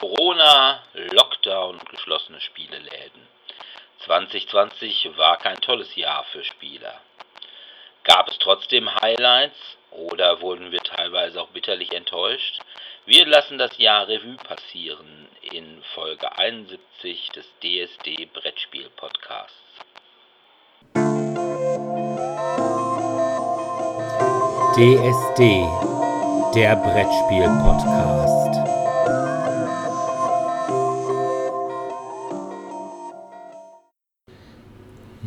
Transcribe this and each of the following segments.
Corona, Lockdown, geschlossene Spieleläden. 2020 war kein tolles Jahr für Spieler. Gab es trotzdem Highlights oder wurden wir teilweise auch bitterlich enttäuscht? Wir lassen das Jahr Revue passieren in Folge 71 des DSD Brettspiel Podcasts. DSD, der Brettspiel Podcast.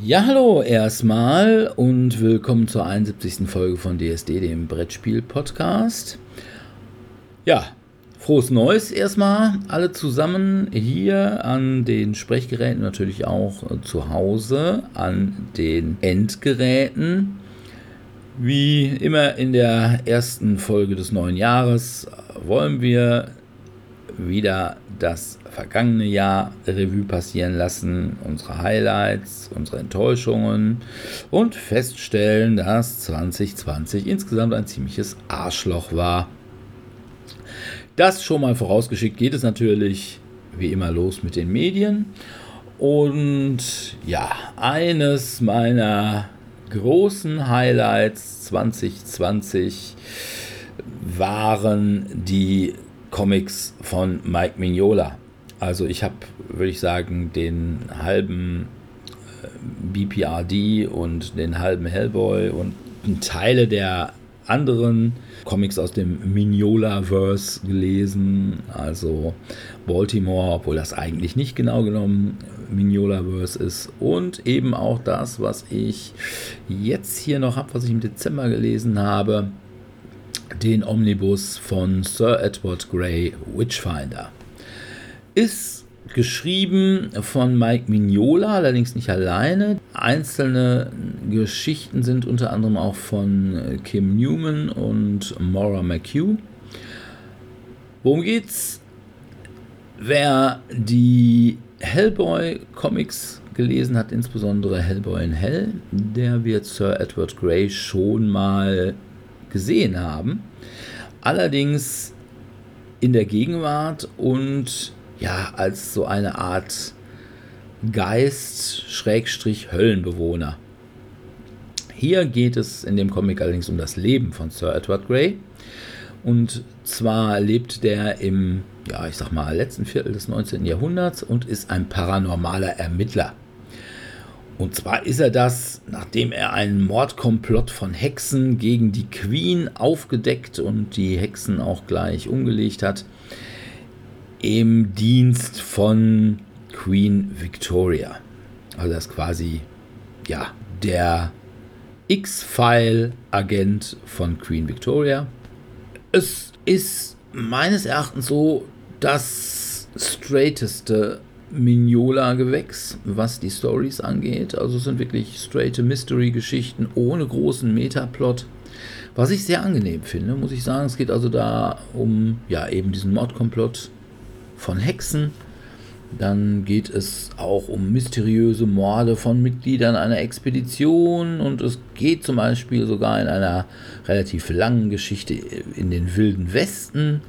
Ja, hallo erstmal und willkommen zur 71. Folge von DSD, dem Brettspiel Podcast. Ja, frohes Neues erstmal, alle zusammen hier an den Sprechgeräten, natürlich auch zu Hause an den Endgeräten. Wie immer in der ersten Folge des neuen Jahres wollen wir wieder das vergangene Jahr Revue passieren lassen, unsere Highlights, unsere Enttäuschungen und feststellen, dass 2020 insgesamt ein ziemliches Arschloch war. Das schon mal vorausgeschickt geht es natürlich wie immer los mit den Medien. Und ja, eines meiner großen Highlights 2020 waren die Comics von Mike Mignola. Also ich habe, würde ich sagen, den halben äh, BPRD und den halben Hellboy und Teile der anderen Comics aus dem Mignola-Verse gelesen. Also Baltimore, obwohl das eigentlich nicht genau genommen Mignola-Verse ist. Und eben auch das, was ich jetzt hier noch habe, was ich im Dezember gelesen habe, den Omnibus von Sir Edward Grey Witchfinder. Ist geschrieben von Mike Mignola, allerdings nicht alleine. Einzelne Geschichten sind unter anderem auch von Kim Newman und Maura McHugh. Worum geht's? Wer die Hellboy-Comics gelesen hat, insbesondere Hellboy in Hell, der wird Sir Edward Grey schon mal gesehen haben. Allerdings in der Gegenwart und ja, als so eine Art Geist, Schrägstrich, Höllenbewohner. Hier geht es in dem Comic allerdings um das Leben von Sir Edward Grey. Und zwar lebt der im, ja, ich sag mal, letzten Viertel des 19. Jahrhunderts und ist ein paranormaler Ermittler. Und zwar ist er das, nachdem er einen Mordkomplott von Hexen gegen die Queen aufgedeckt und die Hexen auch gleich umgelegt hat, im Dienst von Queen Victoria. Also das ist quasi, ja, der X-File-Agent von Queen Victoria. Es ist meines Erachtens so das straighteste Mignola-Gewächs, was die Stories angeht. Also es sind wirklich straight Mystery-Geschichten ohne großen Metaplot. Was ich sehr angenehm finde, muss ich sagen. Es geht also da um ja eben diesen Mordkomplott von Hexen. Dann geht es auch um mysteriöse Morde von Mitgliedern einer Expedition und es geht zum Beispiel sogar in einer relativ langen Geschichte in den wilden Westen.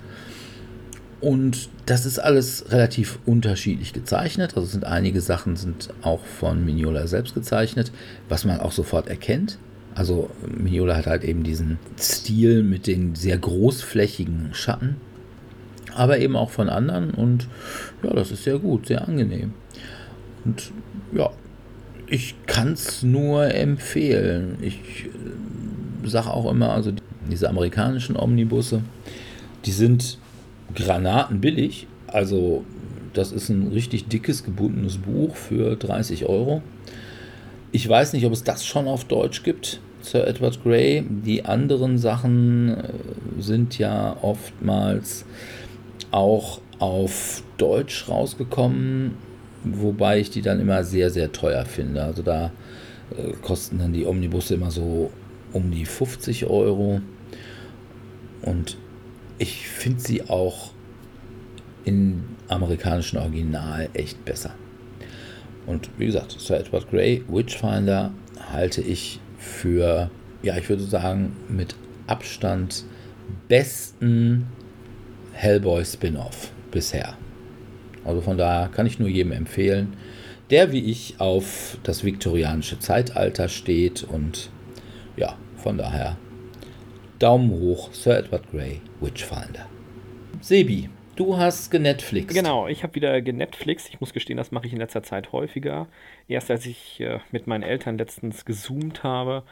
Und das ist alles relativ unterschiedlich gezeichnet. Also sind einige Sachen sind auch von Mignola selbst gezeichnet, was man auch sofort erkennt. Also Mignola hat halt eben diesen Stil mit den sehr großflächigen Schatten, aber eben auch von anderen und ja, das ist sehr gut, sehr angenehm. Und ja, ich kann es nur empfehlen. Ich äh, sage auch immer, also diese amerikanischen Omnibusse, die sind granatenbillig. Also das ist ein richtig dickes, gebundenes Buch für 30 Euro. Ich weiß nicht, ob es das schon auf Deutsch gibt, Sir Edward Grey. Die anderen Sachen äh, sind ja oftmals auch auf Deutsch rausgekommen, wobei ich die dann immer sehr, sehr teuer finde. Also da äh, kosten dann die Omnibusse immer so um die 50 Euro. Und ich finde sie auch im amerikanischen Original echt besser. Und wie gesagt, Sir Edward Grey, Witchfinder, halte ich für, ja, ich würde sagen, mit Abstand besten Hellboy Spin-off bisher. Also von daher kann ich nur jedem empfehlen, der wie ich auf das viktorianische Zeitalter steht und ja, von daher Daumen hoch, Sir Edward Grey, Witchfinder. Sebi, du hast genetflix. Genau, ich habe wieder genetflix. Ich muss gestehen, das mache ich in letzter Zeit häufiger. Erst als ich äh, mit meinen Eltern letztens gezoomt habe,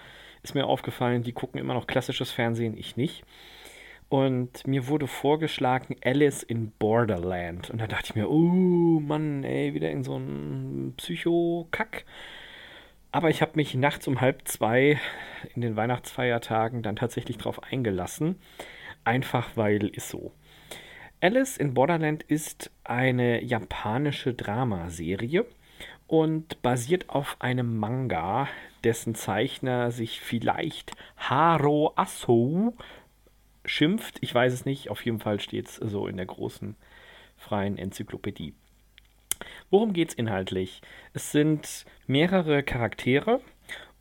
ist mir aufgefallen, die gucken immer noch klassisches Fernsehen, ich nicht. Und mir wurde vorgeschlagen Alice in Borderland. Und da dachte ich mir, oh Mann, ey, wieder in so einen Psycho-Kack. Aber ich habe mich nachts um halb zwei in den Weihnachtsfeiertagen dann tatsächlich drauf eingelassen. Einfach weil ist so. Alice in Borderland ist eine japanische Dramaserie und basiert auf einem Manga, dessen Zeichner sich vielleicht Haro Aso schimpft. Ich weiß es nicht, auf jeden Fall steht es so in der großen freien Enzyklopädie. Worum geht es inhaltlich? Es sind mehrere Charaktere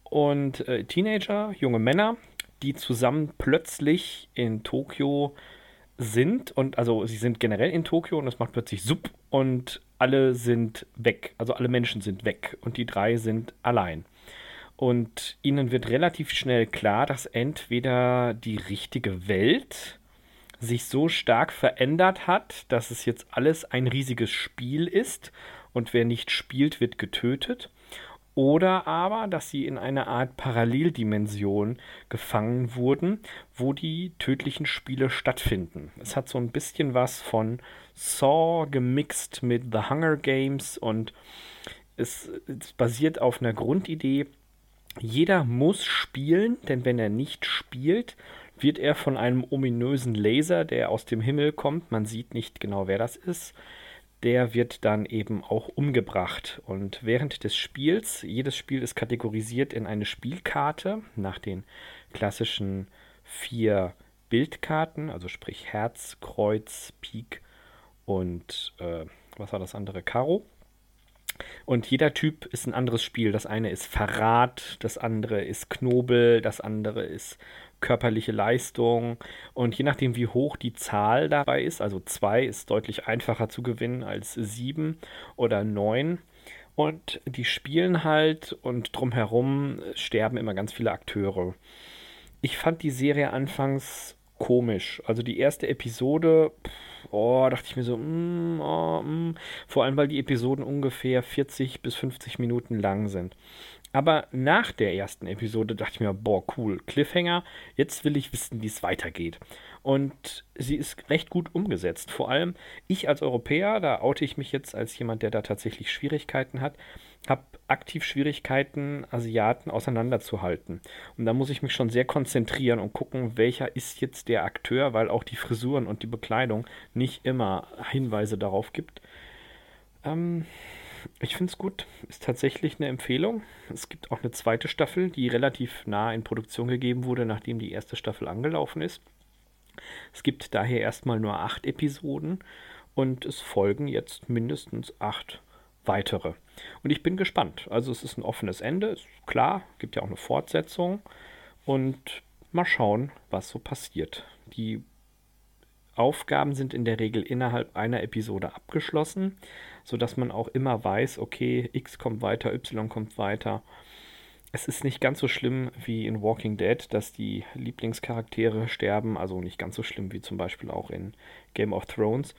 und äh, Teenager, junge Männer, die zusammen plötzlich in Tokio sind und also sie sind generell in Tokio und es macht plötzlich Sub und alle sind weg, also alle Menschen sind weg und die drei sind allein. Und ihnen wird relativ schnell klar, dass entweder die richtige Welt sich so stark verändert hat, dass es jetzt alles ein riesiges Spiel ist und wer nicht spielt, wird getötet. Oder aber, dass sie in einer Art Paralleldimension gefangen wurden, wo die tödlichen Spiele stattfinden. Es hat so ein bisschen was von Saw gemixt mit The Hunger Games und es, es basiert auf einer Grundidee, jeder muss spielen, denn wenn er nicht spielt, wird er von einem ominösen Laser, der aus dem Himmel kommt, man sieht nicht genau, wer das ist, der wird dann eben auch umgebracht. Und während des Spiels, jedes Spiel ist kategorisiert in eine Spielkarte nach den klassischen vier Bildkarten, also sprich Herz, Kreuz, Pik und äh, was war das andere? Karo. Und jeder Typ ist ein anderes Spiel. Das eine ist Verrat, das andere ist Knobel, das andere ist körperliche Leistung. Und je nachdem, wie hoch die Zahl dabei ist, also zwei ist deutlich einfacher zu gewinnen als sieben oder neun. Und die spielen halt und drumherum sterben immer ganz viele Akteure. Ich fand die Serie anfangs komisch. Also die erste Episode, oh, dachte ich mir so, mm, oh, mm. vor allem weil die Episoden ungefähr 40 bis 50 Minuten lang sind. Aber nach der ersten Episode dachte ich mir, boah, cool, Cliffhanger, jetzt will ich wissen, wie es weitergeht. Und sie ist recht gut umgesetzt. Vor allem ich als Europäer, da oute ich mich jetzt als jemand, der da tatsächlich Schwierigkeiten hat, habe aktiv Schwierigkeiten, Asiaten auseinanderzuhalten. Und da muss ich mich schon sehr konzentrieren und gucken, welcher ist jetzt der Akteur, weil auch die Frisuren und die Bekleidung nicht immer Hinweise darauf gibt. Ähm, ich finde es gut. Ist tatsächlich eine Empfehlung. Es gibt auch eine zweite Staffel, die relativ nah in Produktion gegeben wurde, nachdem die erste Staffel angelaufen ist. Es gibt daher erstmal nur acht Episoden und es folgen jetzt mindestens acht weitere. Und ich bin gespannt. Also es ist ein offenes Ende, ist klar, gibt ja auch eine Fortsetzung und mal schauen, was so passiert. Die Aufgaben sind in der Regel innerhalb einer Episode abgeschlossen, sodass man auch immer weiß, okay, X kommt weiter, Y kommt weiter. Es ist nicht ganz so schlimm wie in Walking Dead, dass die Lieblingscharaktere sterben, also nicht ganz so schlimm wie zum Beispiel auch in Game of Thrones.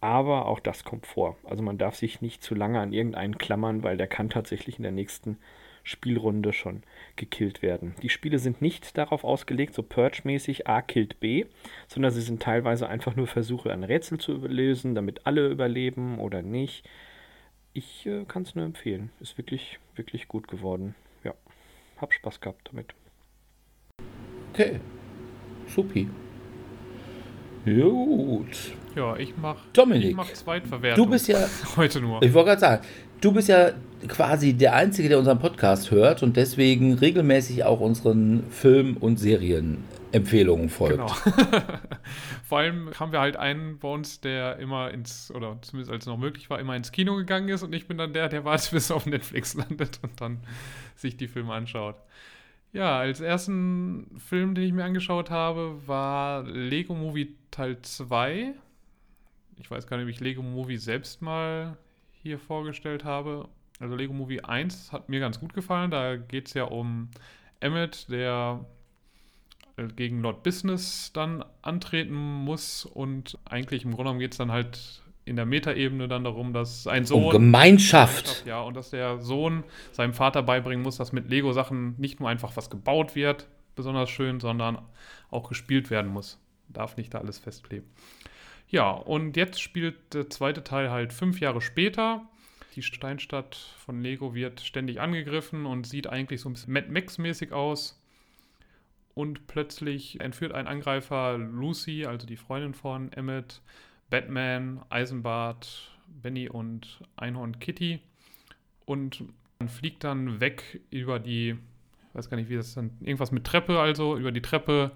Aber auch das kommt vor. Also man darf sich nicht zu lange an irgendeinen klammern, weil der kann tatsächlich in der nächsten Spielrunde schon gekillt werden. Die Spiele sind nicht darauf ausgelegt, so Purge-mäßig A killt B, sondern sie sind teilweise einfach nur Versuche, ein Rätsel zu lösen, damit alle überleben oder nicht. Ich äh, kann es nur empfehlen. Ist wirklich, wirklich gut geworden. Ja, hab Spaß gehabt damit. Okay, supi. Gut. Ja, ich mach, Dominik, ich mach Zweitverwertung. Du bist ja, heute nur. ich wollte gerade sagen, du bist ja quasi der Einzige, der unseren Podcast hört und deswegen regelmäßig auch unseren Film- und Serienempfehlungen folgt. Genau. Vor allem haben wir halt einen bei uns, der immer ins, oder zumindest als es noch möglich war, immer ins Kino gegangen ist und ich bin dann der, der wartet, bis er auf Netflix landet und dann sich die Filme anschaut. Ja, als ersten Film, den ich mir angeschaut habe, war Lego Movie Teil 2. ich weiß gar nicht, ob ich Lego Movie selbst mal hier vorgestellt habe. Also Lego Movie 1 hat mir ganz gut gefallen. Da geht es ja um Emmett, der äh, gegen Lord Business dann antreten muss und eigentlich im Grunde genommen geht es dann halt in der Metaebene dann darum, dass ein Sohn. Um Gemeinschaft. Ja, und dass der Sohn seinem Vater beibringen muss, dass mit Lego-Sachen nicht nur einfach was gebaut wird, besonders schön, sondern auch gespielt werden muss. Darf nicht da alles festkleben. Ja, und jetzt spielt der zweite Teil halt fünf Jahre später. Die Steinstadt von Lego wird ständig angegriffen und sieht eigentlich so ein bisschen Mad Max-mäßig aus. Und plötzlich entführt ein Angreifer Lucy, also die Freundin von Emmett, Batman, Eisenbart, Benny und Einhorn Kitty. Und man fliegt dann weg über die, ich weiß gar nicht, wie das dann, irgendwas mit Treppe, also über die Treppe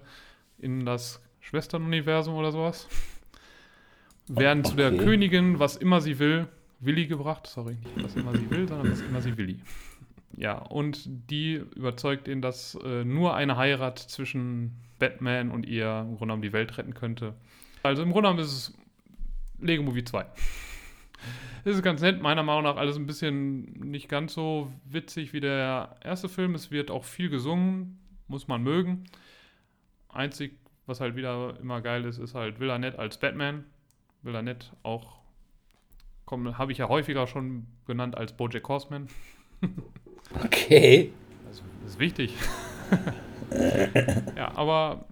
in das Schwesternuniversum oder sowas. Werden okay. zu der Königin, was immer sie will, Willi gebracht. Sorry, nicht was immer sie will, sondern was immer sie Willi. Ja, und die überzeugt ihn, dass äh, nur eine Heirat zwischen Batman und ihr im Grunde genommen die Welt retten könnte. Also im Grunde genommen ist es Lego Movie 2. Das ist ganz nett, meiner Meinung nach alles ein bisschen nicht ganz so witzig wie der erste Film. Es wird auch viel gesungen, muss man mögen. Einzig, was halt wieder immer geil ist, ist halt Will Arnett als Batman. Will Arnett auch, habe ich ja häufiger schon genannt als Bojack Horseman. Okay. Also, das ist wichtig. ja, aber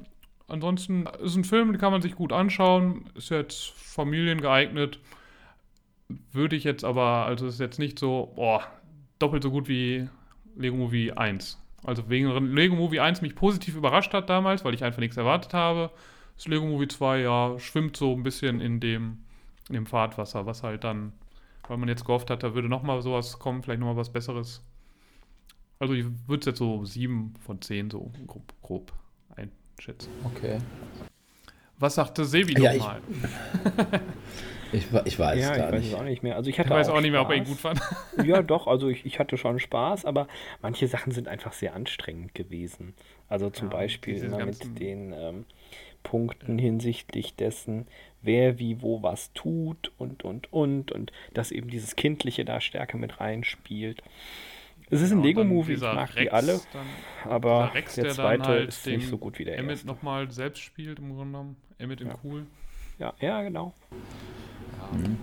ansonsten ist ein Film, den kann man sich gut anschauen. Ist jetzt familiengeeignet. Würde ich jetzt aber, also ist jetzt nicht so, boah, doppelt so gut wie Lego Movie 1. Also wegen Lego Movie 1 mich positiv überrascht hat damals, weil ich einfach nichts erwartet habe. Das Lego Movie 2, ja, schwimmt so ein bisschen in dem, in dem Fahrtwasser, was halt dann, weil man jetzt gehofft hat, da würde nochmal sowas kommen, vielleicht nochmal was Besseres. Also ich würde es jetzt so 7 von 10 so grob, grob einschätzen. Okay. Was sagte Sebi ja, nochmal? Ich, ich, ich, weiß ja, gar ich weiß nicht. es auch nicht mehr. Also ich hatte ich weiß auch, auch nicht mehr, ob er ihn gut fand. Ja, doch, also ich, ich hatte schon Spaß, aber manche Sachen sind einfach sehr anstrengend gewesen. Also zum ja, Beispiel immer mit den ähm, Punkten hinsichtlich dessen, wer wie wo was tut und und und und dass eben dieses Kindliche da stärker mit reinspielt. Es ist ein Lego-Movie, ich mag Rex, die alle, dann, aber Rex, der, der zweite halt ist nicht so gut wie der Emmett erste. nochmal selbst spielt im Grunde genommen. Emmett im ja. Cool. Ja, ja, genau. Ja. Mhm.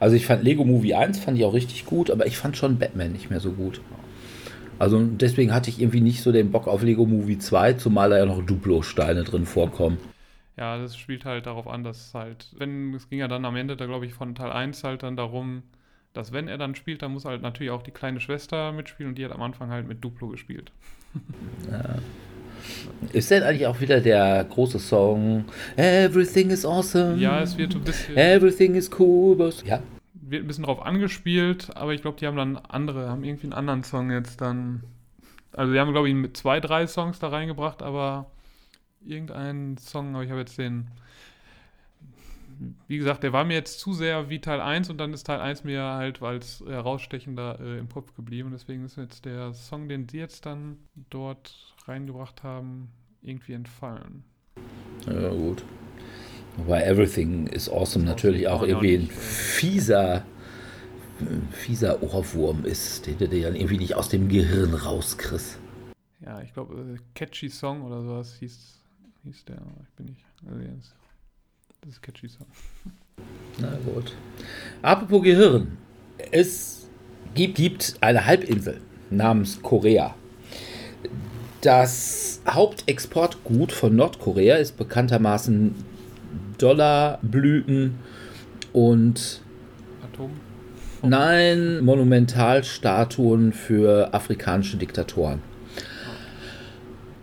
Also ich fand Lego Movie 1 fand ich auch richtig gut, aber ich fand schon Batman nicht mehr so gut. Also deswegen hatte ich irgendwie nicht so den Bock auf Lego Movie 2, zumal da ja noch Duplo-Steine drin vorkommen. Ja, das spielt halt darauf an, dass halt, wenn, es ging ja dann am Ende da glaube ich von Teil 1 halt dann darum, dass wenn er dann spielt, dann muss halt natürlich auch die kleine Schwester mitspielen und die hat am Anfang halt mit Duplo gespielt. Ja. Ist denn eigentlich auch wieder der große Song Everything is awesome? Ja, es wird ein bisschen. Everything is cool. But, ja. Wird ein bisschen drauf angespielt, aber ich glaube, die haben dann andere, haben irgendwie einen anderen Song jetzt dann. Also, die haben, glaube ich, mit zwei, drei Songs da reingebracht, aber irgendeinen Song, aber ich habe jetzt den wie gesagt, der war mir jetzt zu sehr wie Teil 1 und dann ist Teil 1 mir halt als herausstechender äh, im Kopf geblieben. Deswegen ist jetzt der Song, den sie jetzt dann dort reingebracht haben, irgendwie entfallen. Ja, gut. Wobei Everything is Awesome natürlich auch irgendwie ein fieser, fieser Ohrwurm ist, den du dir dann irgendwie nicht aus dem Gehirn rauskriegst. Ja, ich glaube, äh, Catchy Song oder sowas hieß, hieß der. Ich bin nicht. Also jetzt das ist catchy Song. Na gut. Apropos Gehirn. Es gibt, gibt eine Halbinsel namens Korea. Das Hauptexportgut von Nordkorea ist bekanntermaßen Dollarblüten und Atom. Nein, Monumentalstatuen für afrikanische Diktatoren.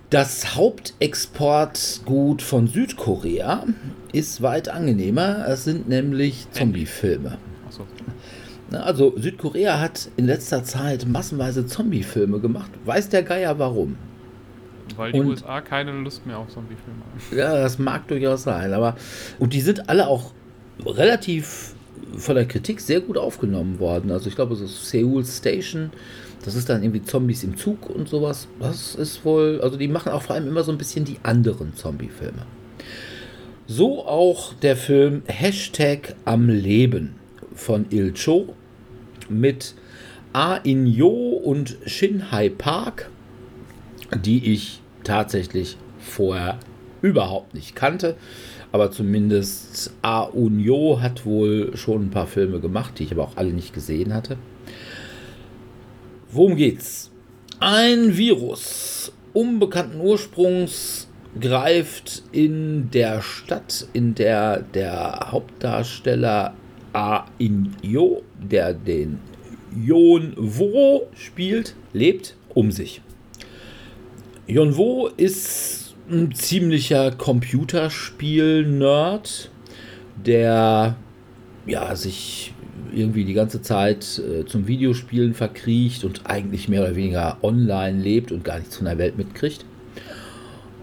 Das Hauptexportgut von Südkorea ist weit angenehmer. Es sind nämlich Zombiefilme. Achso. Also Südkorea hat in letzter Zeit massenweise Zombiefilme gemacht. Weiß der Geier warum? Weil die und, USA keine Lust mehr auf Zombiefilme haben. Ja, das mag durchaus sein. Aber und die sind alle auch relativ von der Kritik sehr gut aufgenommen worden. Also ich glaube, so Seoul Station das ist dann irgendwie Zombies im Zug und sowas. Das ist wohl, also die machen auch vor allem immer so ein bisschen die anderen Zombie-Filme. So auch der Film Hashtag am Leben von Il Cho mit A In Yo und Shin Hai Park, die ich tatsächlich vorher überhaupt nicht kannte. Aber zumindest A Unyo hat wohl schon ein paar Filme gemacht, die ich aber auch alle nicht gesehen hatte. Worum geht's? Ein Virus unbekannten Ursprungs greift in der Stadt, in der der Hauptdarsteller A In Yo, der den Yon Wo spielt, lebt, um sich. Yon Wo ist ein ziemlicher Computerspiel-Nerd, der ja, sich irgendwie die ganze Zeit äh, zum Videospielen verkriecht und eigentlich mehr oder weniger online lebt und gar nichts von der Welt mitkriegt.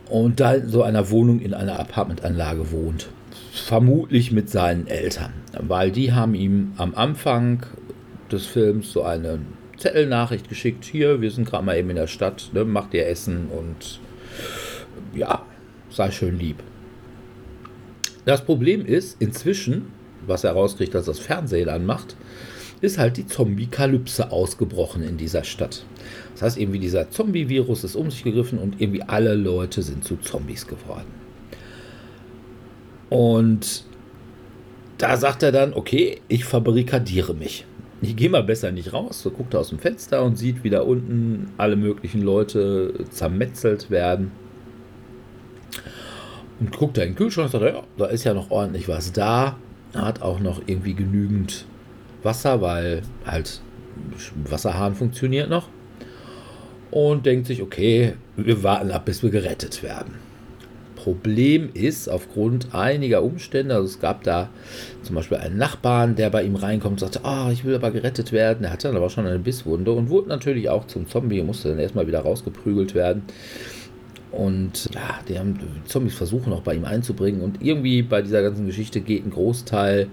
Und da in so einer Wohnung in einer Apartmentanlage wohnt. Vermutlich mit seinen Eltern, weil die haben ihm am Anfang des Films so eine Zettelnachricht geschickt. Hier, wir sind gerade mal eben in der Stadt, ne, mach dir Essen und ja, sei schön lieb. Das Problem ist, inzwischen was er rauskriegt, dass das Fernsehen anmacht, ist halt die Zombie-Kalypse ausgebrochen in dieser Stadt. Das heißt, irgendwie dieser Zombie-Virus ist um sich gegriffen und irgendwie alle Leute sind zu Zombies geworden. Und da sagt er dann, okay, ich fabrikadiere mich. Ich gehe mal besser nicht raus. So guckt er aus dem Fenster und sieht, wie da unten alle möglichen Leute zermetzelt werden. Und guckt da in den Kühlschrank und sagt, ja, da ist ja noch ordentlich was da hat auch noch irgendwie genügend Wasser, weil halt Wasserhahn funktioniert noch. Und denkt sich, okay, wir warten ab, bis wir gerettet werden. Problem ist, aufgrund einiger Umstände, also es gab da zum Beispiel einen Nachbarn, der bei ihm reinkommt und sagte, ah, oh, ich will aber gerettet werden. Er hatte dann aber schon eine Bisswunde und wurde natürlich auch zum Zombie musste dann erstmal wieder rausgeprügelt werden. Und ja, die haben Zombies versuchen auch bei ihm einzubringen. Und irgendwie bei dieser ganzen Geschichte geht ein Großteil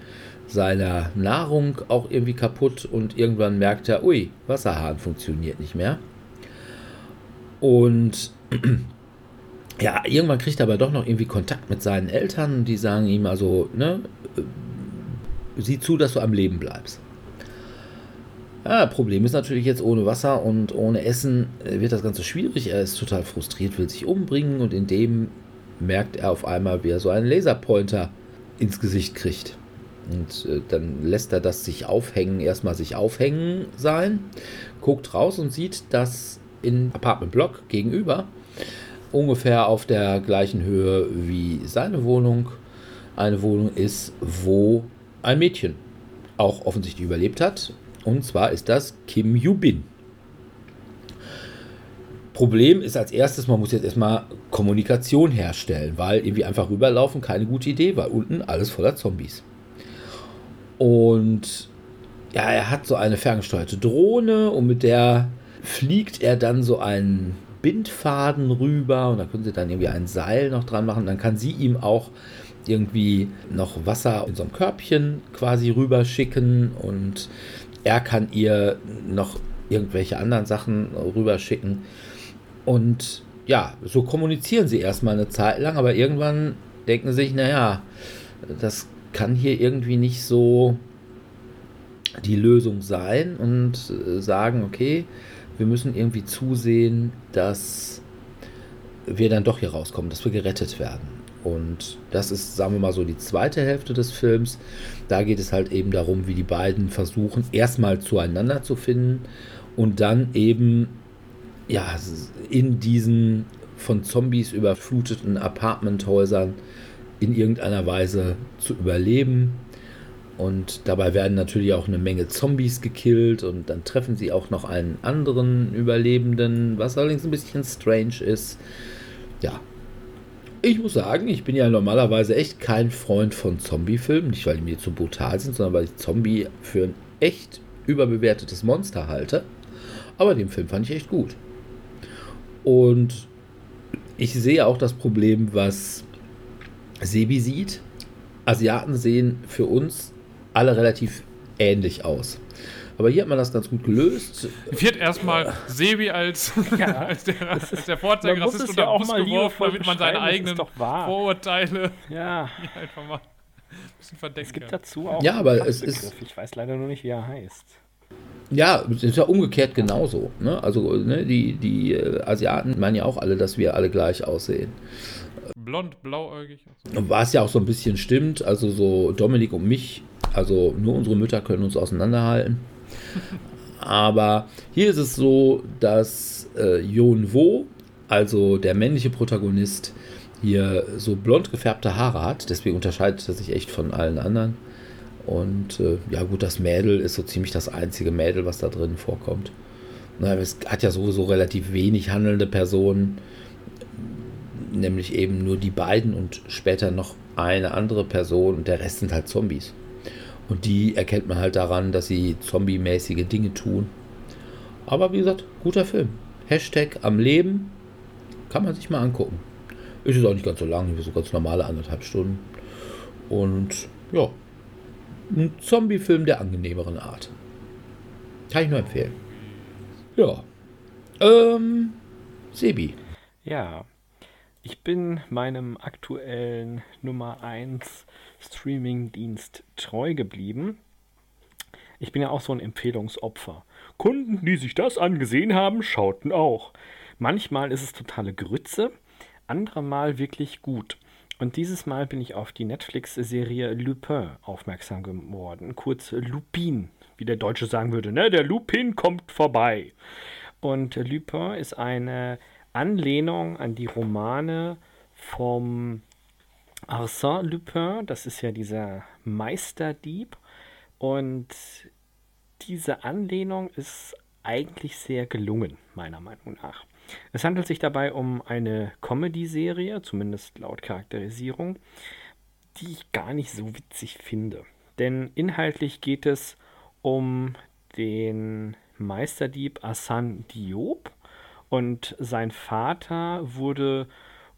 seiner Nahrung auch irgendwie kaputt. Und irgendwann merkt er, ui, Wasserhahn funktioniert nicht mehr. Und ja, irgendwann kriegt er aber doch noch irgendwie Kontakt mit seinen Eltern. Die sagen ihm also, ne, äh, sieh zu, dass du am Leben bleibst. Ja, Problem ist natürlich jetzt ohne Wasser und ohne Essen äh, wird das Ganze schwierig. Er ist total frustriert, will sich umbringen und in dem merkt er auf einmal, wie er so einen Laserpointer ins Gesicht kriegt. Und äh, dann lässt er das sich aufhängen, erstmal sich aufhängen sein, guckt raus und sieht, dass in Apartment Block gegenüber, ungefähr auf der gleichen Höhe wie seine Wohnung, eine Wohnung ist, wo ein Mädchen auch offensichtlich überlebt hat und zwar ist das Kim Yubin. Problem ist als erstes, man muss jetzt erstmal Kommunikation herstellen, weil irgendwie einfach rüberlaufen keine gute Idee, weil unten alles voller Zombies. Und ja, er hat so eine ferngesteuerte Drohne und mit der fliegt er dann so einen Bindfaden rüber und da können sie dann irgendwie ein Seil noch dran machen. Dann kann sie ihm auch irgendwie noch Wasser in so einem Körbchen quasi rüberschicken und er kann ihr noch irgendwelche anderen Sachen rüberschicken. Und ja, so kommunizieren sie erstmal eine Zeit lang, aber irgendwann denken sie sich, naja, das kann hier irgendwie nicht so die Lösung sein und sagen, okay, wir müssen irgendwie zusehen, dass wir dann doch hier rauskommen, dass wir gerettet werden. Und das ist, sagen wir mal so, die zweite Hälfte des Films. Da geht es halt eben darum, wie die beiden versuchen, erstmal zueinander zu finden und dann eben ja, in diesen von Zombies überfluteten Apartmenthäusern in irgendeiner Weise zu überleben. Und dabei werden natürlich auch eine Menge Zombies gekillt und dann treffen sie auch noch einen anderen Überlebenden, was allerdings ein bisschen strange ist. Ja, ich muss sagen, ich bin ja normalerweise echt kein Freund von Zombie-Filmen. Nicht, weil die mir zu brutal sind, sondern weil ich Zombie für ein echt überbewertetes Monster halte. Aber den Film fand ich echt gut. Und ich sehe auch das Problem, was Sebi sieht. Asiaten sehen für uns alle relativ ähnlich aus. Aber hier hat man das ganz gut gelöst. Wird erstmal Sebi als, ja, als der, als der Vorzeigerassist unter den Bus geworfen, damit man seine eigenen Vorurteile ja. einfach mal ein bisschen verdecken Es gibt kann. dazu auch ja, aber es ist Ich weiß leider nur nicht, wie er heißt. Ja, es ist ja umgekehrt genauso. Ne? Also ne, die, die äh, Asiaten meinen ja auch alle, dass wir alle gleich aussehen. Blond, blauäugig. Was ja auch so ein bisschen stimmt. Also so Dominik und mich, also nur unsere Mütter können uns auseinanderhalten. Aber hier ist es so, dass äh, Yon Wo, also der männliche Protagonist, hier so blond gefärbte Haare hat. Deswegen unterscheidet er sich echt von allen anderen. Und äh, ja gut, das Mädel ist so ziemlich das einzige Mädel, was da drin vorkommt. Na, es hat ja sowieso relativ wenig handelnde Personen, nämlich eben nur die beiden und später noch eine andere Person und der Rest sind halt Zombies. Und die erkennt man halt daran, dass sie zombie-mäßige Dinge tun. Aber wie gesagt, guter Film. Hashtag am Leben kann man sich mal angucken. Ist es auch nicht ganz so lang, so ganz normale anderthalb Stunden. Und ja, ein Zombie-Film der angenehmeren Art. Kann ich nur empfehlen. Ja. Ähm, Sebi. Ja. Ich bin meinem aktuellen Nummer 1 Streaming-Dienst treu geblieben. Ich bin ja auch so ein Empfehlungsopfer. Kunden, die sich das angesehen haben, schauten auch. Manchmal ist es totale Grütze, andere Mal wirklich gut. Und dieses Mal bin ich auf die Netflix-Serie Lupin aufmerksam geworden. Kurz Lupin, wie der Deutsche sagen würde. Ne? Der Lupin kommt vorbei. Und Lupin ist eine Anlehnung an die Romane vom Arsène Lupin. Das ist ja dieser Meisterdieb. Und diese Anlehnung ist eigentlich sehr gelungen, meiner Meinung nach. Es handelt sich dabei um eine Comedy-Serie, zumindest laut Charakterisierung, die ich gar nicht so witzig finde. Denn inhaltlich geht es um den Meisterdieb Hassan Diop und sein Vater wurde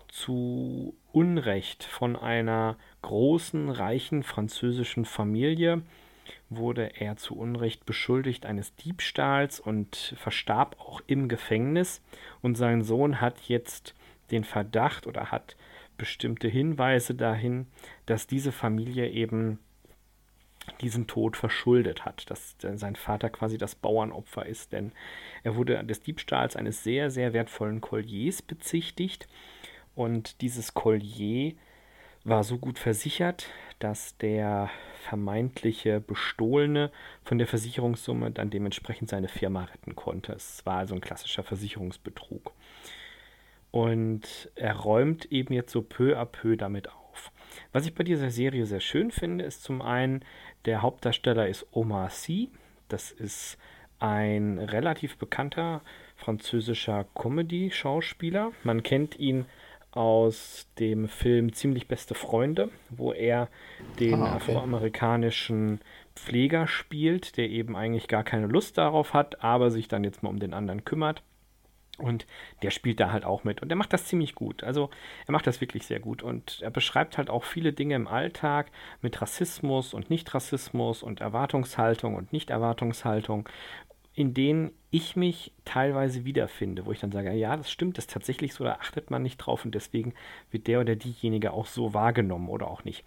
zu Unrecht von einer großen, reichen französischen Familie wurde er zu Unrecht beschuldigt eines Diebstahls und verstarb auch im Gefängnis. Und sein Sohn hat jetzt den Verdacht oder hat bestimmte Hinweise dahin, dass diese Familie eben diesen Tod verschuldet hat, dass sein Vater quasi das Bauernopfer ist, denn er wurde des Diebstahls eines sehr, sehr wertvollen Colliers bezichtigt und dieses Collier war so gut versichert, dass der vermeintliche Bestohlene von der Versicherungssumme dann dementsprechend seine Firma retten konnte. Es war also ein klassischer Versicherungsbetrug. Und er räumt eben jetzt so peu à peu damit auf. Was ich bei dieser Serie sehr schön finde, ist zum einen, der Hauptdarsteller ist Omar Sy. Das ist ein relativ bekannter französischer Comedy-Schauspieler. Man kennt ihn aus dem Film Ziemlich beste Freunde, wo er den ah, okay. afroamerikanischen Pfleger spielt, der eben eigentlich gar keine Lust darauf hat, aber sich dann jetzt mal um den anderen kümmert. Und der spielt da halt auch mit. Und er macht das ziemlich gut. Also er macht das wirklich sehr gut. Und er beschreibt halt auch viele Dinge im Alltag mit Rassismus und Nicht-Rassismus und Erwartungshaltung und Nicht-Erwartungshaltung in denen ich mich teilweise wiederfinde, wo ich dann sage, ja, das stimmt, das ist tatsächlich so, da achtet man nicht drauf und deswegen wird der oder diejenige auch so wahrgenommen oder auch nicht.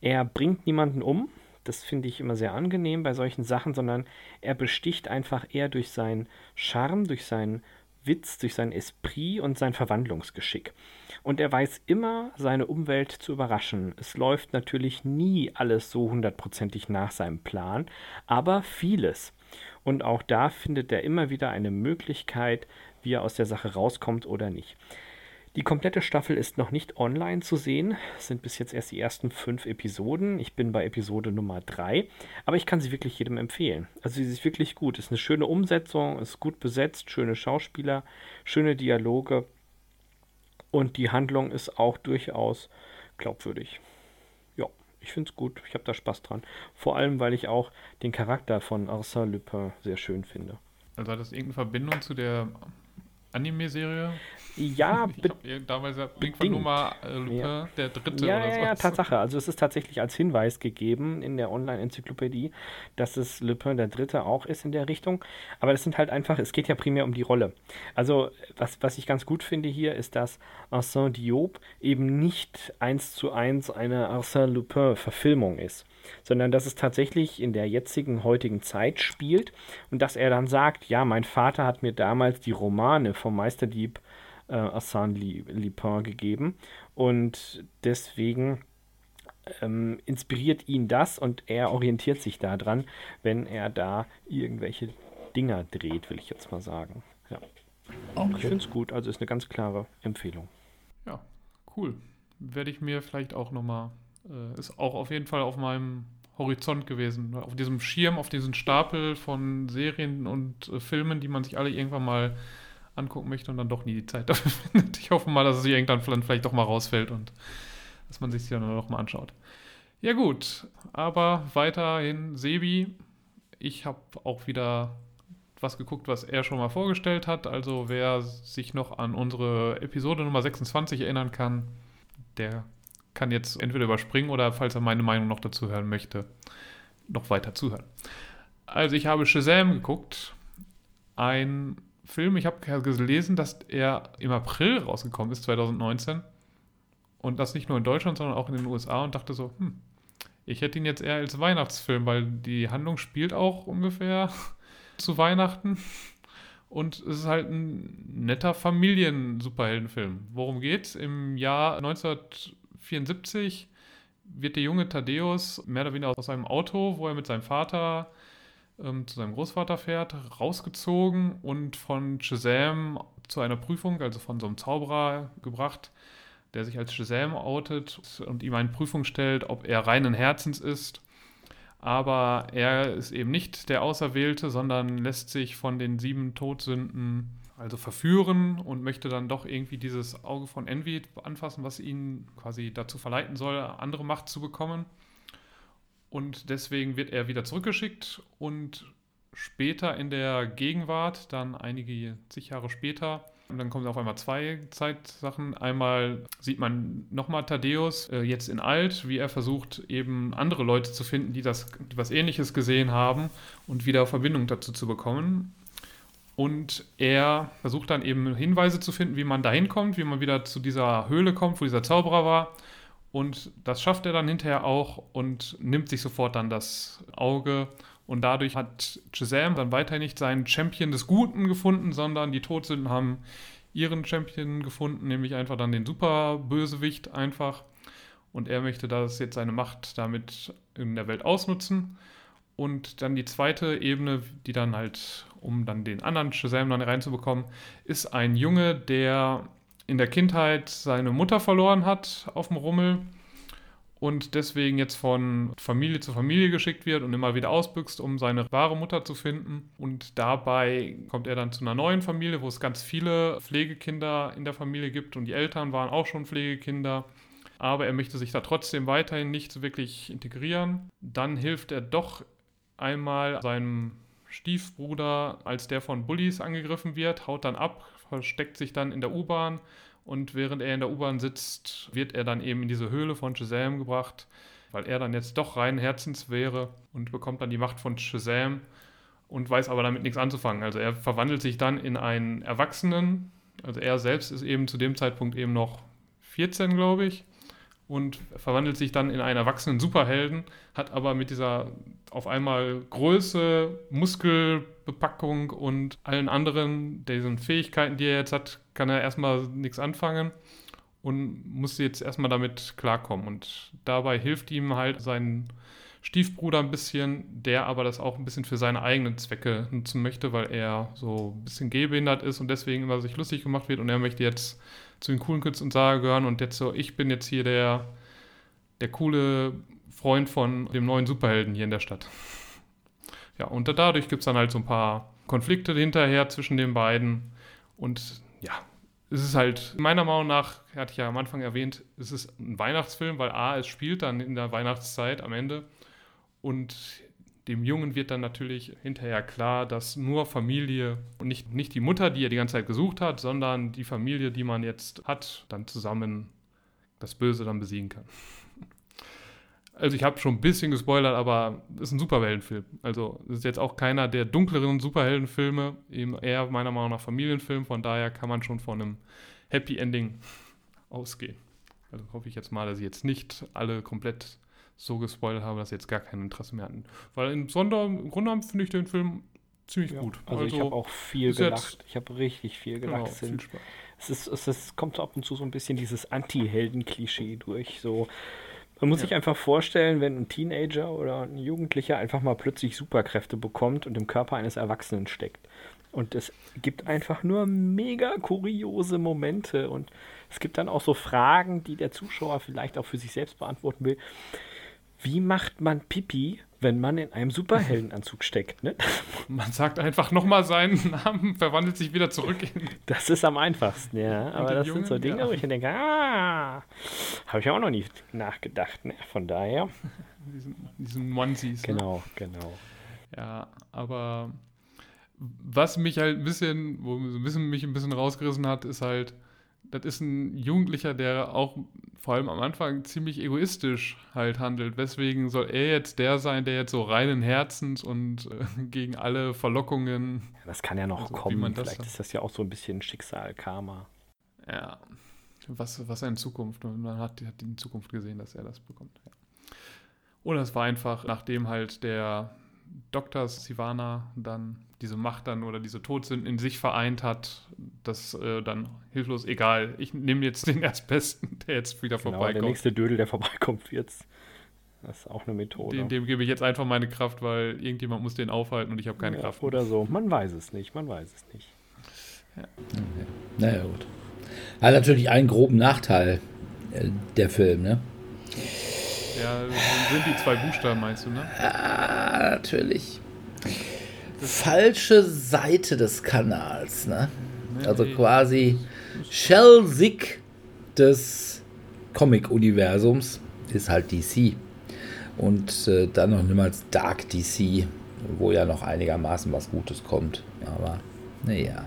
Er bringt niemanden um, das finde ich immer sehr angenehm bei solchen Sachen, sondern er besticht einfach eher durch seinen Charme, durch seinen Witz, durch sein Esprit und sein Verwandlungsgeschick. Und er weiß immer, seine Umwelt zu überraschen. Es läuft natürlich nie alles so hundertprozentig nach seinem Plan, aber vieles. Und auch da findet er immer wieder eine Möglichkeit, wie er aus der Sache rauskommt oder nicht. Die komplette Staffel ist noch nicht online zu sehen. Es sind bis jetzt erst die ersten fünf Episoden. Ich bin bei Episode Nummer drei, aber ich kann sie wirklich jedem empfehlen. Also sie ist wirklich gut. Ist eine schöne Umsetzung, ist gut besetzt, schöne Schauspieler, schöne Dialoge und die Handlung ist auch durchaus glaubwürdig ich finde es gut. Ich habe da Spaß dran. Vor allem, weil ich auch den Charakter von Arsène Lupin sehr schön finde. Also hat das irgendeine Verbindung zu der Anime-Serie? Ja, ich habe damals irgendwann nur mal äh, Lupin, ja. der dritte ja, oder so. Ja, Tatsache. Also es ist tatsächlich als Hinweis gegeben in der Online-Enzyklopädie, dass es Lupin der dritte auch ist in der Richtung. Aber das sind halt einfach, es geht ja primär um die Rolle. Also was, was ich ganz gut finde hier, ist, dass Arsène Diop eben nicht eins zu eins eine Arsène Lupin-Verfilmung ist sondern dass es tatsächlich in der jetzigen, heutigen Zeit spielt und dass er dann sagt, ja, mein Vater hat mir damals die Romane vom Meisterdieb äh, Arsène Lupin gegeben. Und deswegen ähm, inspiriert ihn das und er orientiert sich daran, wenn er da irgendwelche Dinger dreht, will ich jetzt mal sagen. Ja. Okay. Ich finde es gut, also ist eine ganz klare Empfehlung. Ja, cool. Werde ich mir vielleicht auch nochmal, äh, ist auch auf jeden Fall auf meinem Horizont gewesen. Auf diesem Schirm, auf diesem Stapel von Serien und äh, Filmen, die man sich alle irgendwann mal angucken möchte und dann doch nie die Zeit dafür findet. Ich hoffe mal, dass es irgendwann vielleicht doch mal rausfällt und dass man sich dann noch mal anschaut. Ja gut, aber weiterhin Sebi. Ich habe auch wieder was geguckt, was er schon mal vorgestellt hat. Also wer sich noch an unsere Episode Nummer 26 erinnern kann, der kann jetzt entweder überspringen oder, falls er meine Meinung noch dazu hören möchte, noch weiter zuhören. Also ich habe Shazam geguckt. Ein Film, ich habe gelesen, dass er im April rausgekommen ist, 2019. Und das nicht nur in Deutschland, sondern auch in den USA und dachte so, hm, ich hätte ihn jetzt eher als Weihnachtsfilm, weil die Handlung spielt auch ungefähr zu Weihnachten. Und es ist halt ein netter Familien-Superheldenfilm. Worum geht's? Im Jahr 1974 wird der junge Thaddeus mehr oder weniger aus seinem Auto, wo er mit seinem Vater ähm, zu seinem Großvater fährt, rausgezogen und von Shazam zu einer Prüfung, also von so einem Zauberer gebracht, der sich als Shazam outet und ihm eine Prüfung stellt, ob er reinen Herzens ist. Aber er ist eben nicht der Auserwählte, sondern lässt sich von den sieben Todsünden also verführen und möchte dann doch irgendwie dieses Auge von Envy anfassen, was ihn quasi dazu verleiten soll, andere Macht zu bekommen. Und deswegen wird er wieder zurückgeschickt und später in der Gegenwart, dann einige zig Jahre später, und dann kommen auf einmal zwei Zeitsachen. Einmal sieht man nochmal Thaddeus, äh, jetzt in alt, wie er versucht, eben andere Leute zu finden, die das die was ähnliches gesehen haben und wieder Verbindung dazu zu bekommen. Und er versucht dann eben Hinweise zu finden, wie man da hinkommt, wie man wieder zu dieser Höhle kommt, wo dieser Zauberer war. Und das schafft er dann hinterher auch und nimmt sich sofort dann das Auge. Und dadurch hat Shazam dann weiterhin nicht seinen Champion des Guten gefunden, sondern die Todsünden haben ihren Champion gefunden, nämlich einfach dann den Superbösewicht einfach. Und er möchte das jetzt seine Macht damit in der Welt ausnutzen. Und dann die zweite Ebene, die dann halt, um dann den anderen Shazam dann reinzubekommen, ist ein Junge, der in der Kindheit seine Mutter verloren hat auf dem Rummel und deswegen jetzt von Familie zu Familie geschickt wird und immer wieder ausbüchst, um seine wahre Mutter zu finden. Und dabei kommt er dann zu einer neuen Familie, wo es ganz viele Pflegekinder in der Familie gibt und die Eltern waren auch schon Pflegekinder. Aber er möchte sich da trotzdem weiterhin nicht so wirklich integrieren. Dann hilft er doch einmal seinem Stiefbruder, als der von Bullies angegriffen wird, haut dann ab, versteckt sich dann in der U-Bahn und während er in der U-Bahn sitzt, wird er dann eben in diese Höhle von Shazam gebracht, weil er dann jetzt doch rein Herzens wäre und bekommt dann die Macht von Shazam und weiß aber damit nichts anzufangen. Also er verwandelt sich dann in einen Erwachsenen. Also er selbst ist eben zu dem Zeitpunkt eben noch 14, glaube ich und verwandelt sich dann in einen erwachsenen Superhelden, hat aber mit dieser auf einmal Größe, Muskelbepackung und allen anderen, diesen Fähigkeiten, die er jetzt hat, kann er erstmal nichts anfangen und muss jetzt erstmal damit klarkommen. Und dabei hilft ihm halt sein Stiefbruder ein bisschen, der aber das auch ein bisschen für seine eigenen Zwecke nutzen möchte, weil er so ein bisschen gehbehindert ist und deswegen immer sich lustig gemacht wird und er möchte jetzt zu den coolen Kids und Saga gehören und jetzt so, ich bin jetzt hier der, der coole Freund von dem neuen Superhelden hier in der Stadt. Ja, und dadurch gibt es dann halt so ein paar Konflikte hinterher zwischen den beiden und ja, es ist halt, meiner Meinung nach, hatte ich ja am Anfang erwähnt, es ist ein Weihnachtsfilm, weil A, es spielt dann in der Weihnachtszeit am Ende und dem Jungen wird dann natürlich hinterher klar, dass nur Familie und nicht, nicht die Mutter, die er die ganze Zeit gesucht hat, sondern die Familie, die man jetzt hat, dann zusammen das Böse dann besiegen kann. Also ich habe schon ein bisschen gespoilert, aber es ist ein Superheldenfilm. Also es ist jetzt auch keiner der dunkleren Superheldenfilme, eben eher meiner Meinung nach Familienfilm. Von daher kann man schon von einem Happy Ending ausgehen. Also hoffe ich jetzt mal, dass ich jetzt nicht alle komplett so gespoilert habe, dass sie jetzt gar kein Interesse mehr hatten. Weil im, Sonder, im Grunde genommen finde ich den Film ziemlich Ja, gut. Also, ich habe auch viel gelacht. Ich habe richtig viel Genau, gelacht. Es viel Spaß. es, ist, es ist, kommt so ab und zu so ein bisschen dieses Anti-Helden-Klischee durch. So, man muss Ja. sich einfach vorstellen, wenn ein Teenager oder ein Jugendlicher einfach mal plötzlich Superkräfte bekommt und im Körper eines Erwachsenen steckt. Und es gibt einfach nur mega kuriose Momente. Und es gibt dann auch so Fragen, die der Zuschauer vielleicht auch für sich selbst beantworten will. Wie macht man Pipi, wenn man in einem Superheldenanzug steckt? Ne? Man sagt einfach nochmal seinen Namen, verwandelt sich wieder zurück in. Das ist am einfachsten, ja. Aber das sind so Jungen, Dinge, ja. wo ich denke, ah, habe ich auch noch nie nachgedacht. Ne? Von daher, diesen, diesen Onesies. Ne? genau, genau. Ja, aber was mich halt ein bisschen, wo mich ein bisschen rausgerissen hat, ist halt, das ist ein Jugendlicher, der auch vor allem am Anfang ziemlich egoistisch halt handelt. Weswegen soll er jetzt der sein, der jetzt so reinen Herzens und äh, gegen alle Verlockungen, Ja, das kann ja noch Also, kommen. Vielleicht dann- ist das ja auch so ein bisschen Schicksal, Karma. ja, was, was er in Zukunft, man hat, hat in Zukunft gesehen, dass er das bekommt. Ja. Oder es war einfach, nachdem halt der Dr. Sivana dann diese Macht dann oder diese Todsünden in sich vereint hat, das äh, dann hilflos, egal, ich nehme jetzt den Erstbesten, der jetzt wieder Genau, der vorbeikommt. nächste Dödel, der vorbeikommt, wird's. Das ist auch eine Methode. Dem, dem gebe ich jetzt einfach meine Kraft, weil irgendjemand muss den aufhalten und ich habe keine ja, Kraft. Oder so. Man weiß es nicht, man weiß es nicht. Naja, gut. Hat natürlich einen groben Nachteil, äh, der Film, ne? Ja, sind die zwei Buchstaben, meinst du, ne? Ah, natürlich. Falsche Seite des Kanals, ne? Also quasi Shell-Sick des Comic-Universums ist halt DC. Und äh, dann noch niemals Dark DC, wo ja noch einigermaßen was Gutes kommt. Aber, naja.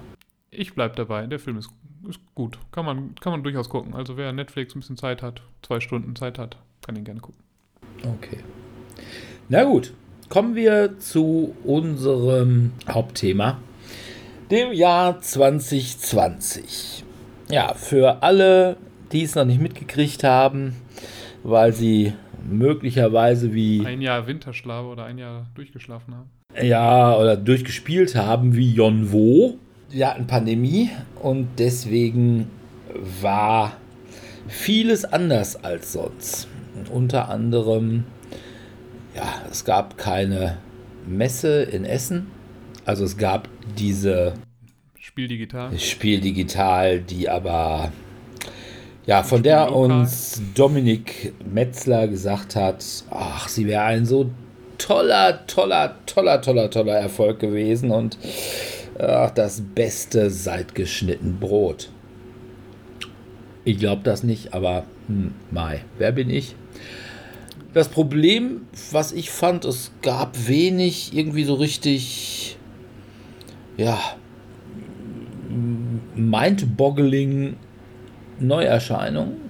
Ich bleib dabei, der Film ist, ist gut. Kann man, kann man durchaus gucken. Also wer Netflix ein bisschen Zeit hat, zwei Stunden Zeit hat, kann ihn gerne gucken. Okay. Na gut, kommen wir zu unserem Hauptthema, dem Jahr 2020. Ja, für alle, die es noch nicht mitgekriegt haben, weil sie möglicherweise wie Ein Jahr Winterschlaf oder ein Jahr durchgeschlafen haben. ja oder durchgespielt haben wie Jon Wo. Wir hatten Pandemie und deswegen war vieles anders als sonst. Und unter anderem, ja, es gab keine Messe in Essen. Also es gab diese Spiel digital. Spiel digital, die aber ja, von der lokal. uns Dominik Metzler gesagt hat, ach, sie wäre ein so toller, toller, toller, toller, toller Erfolg gewesen und ach, das Beste seit geschnitten Brot. Ich glaube das nicht, aber hm, Mai, wer bin ich? Das Problem, was ich fand, es gab wenig irgendwie so richtig, ja, mind-boggling Neuerscheinungen.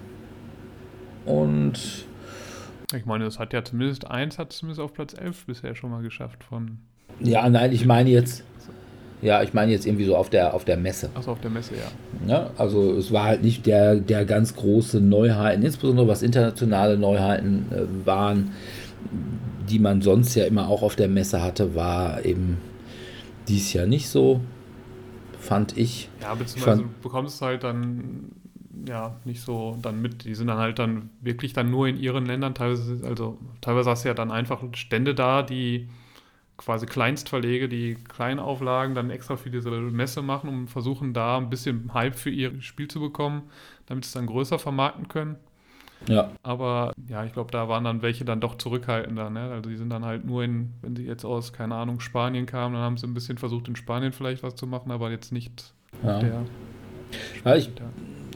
Und Ich meine, das hat ja zumindest eins, hat zumindest auf Platz 11 bisher schon mal geschafft von, ja, nein, ich meine jetzt, ja, ich meine jetzt irgendwie so auf der, auf der Messe. achso, auf der Messe, ja. Ja, also es war halt nicht der, der ganz große Neuheiten, insbesondere was internationale Neuheiten äh, waren, die man sonst ja immer auch auf der Messe hatte, war eben dies Jahr nicht so, fand ich. Ja, beziehungsweise fand- du bekommst halt dann ja nicht so dann mit. Die sind dann halt dann wirklich dann nur in ihren Ländern. Teilweise, also teilweise hast du ja dann einfach Stände da, die quasi Kleinstverlege, die Kleinauflagen dann extra für diese Messe machen, um versuchen da ein bisschen Hype für ihr Spiel zu bekommen, damit sie es dann größer vermarkten können. Ja, Aber ja, ich glaube, da waren dann welche dann doch zurückhaltender. Ne? Also die sind dann halt nur in, wenn sie jetzt aus, keine Ahnung, Spanien kamen, dann haben sie ein bisschen versucht, in Spanien vielleicht was zu machen, aber jetzt nicht ja. der. Ja, ich,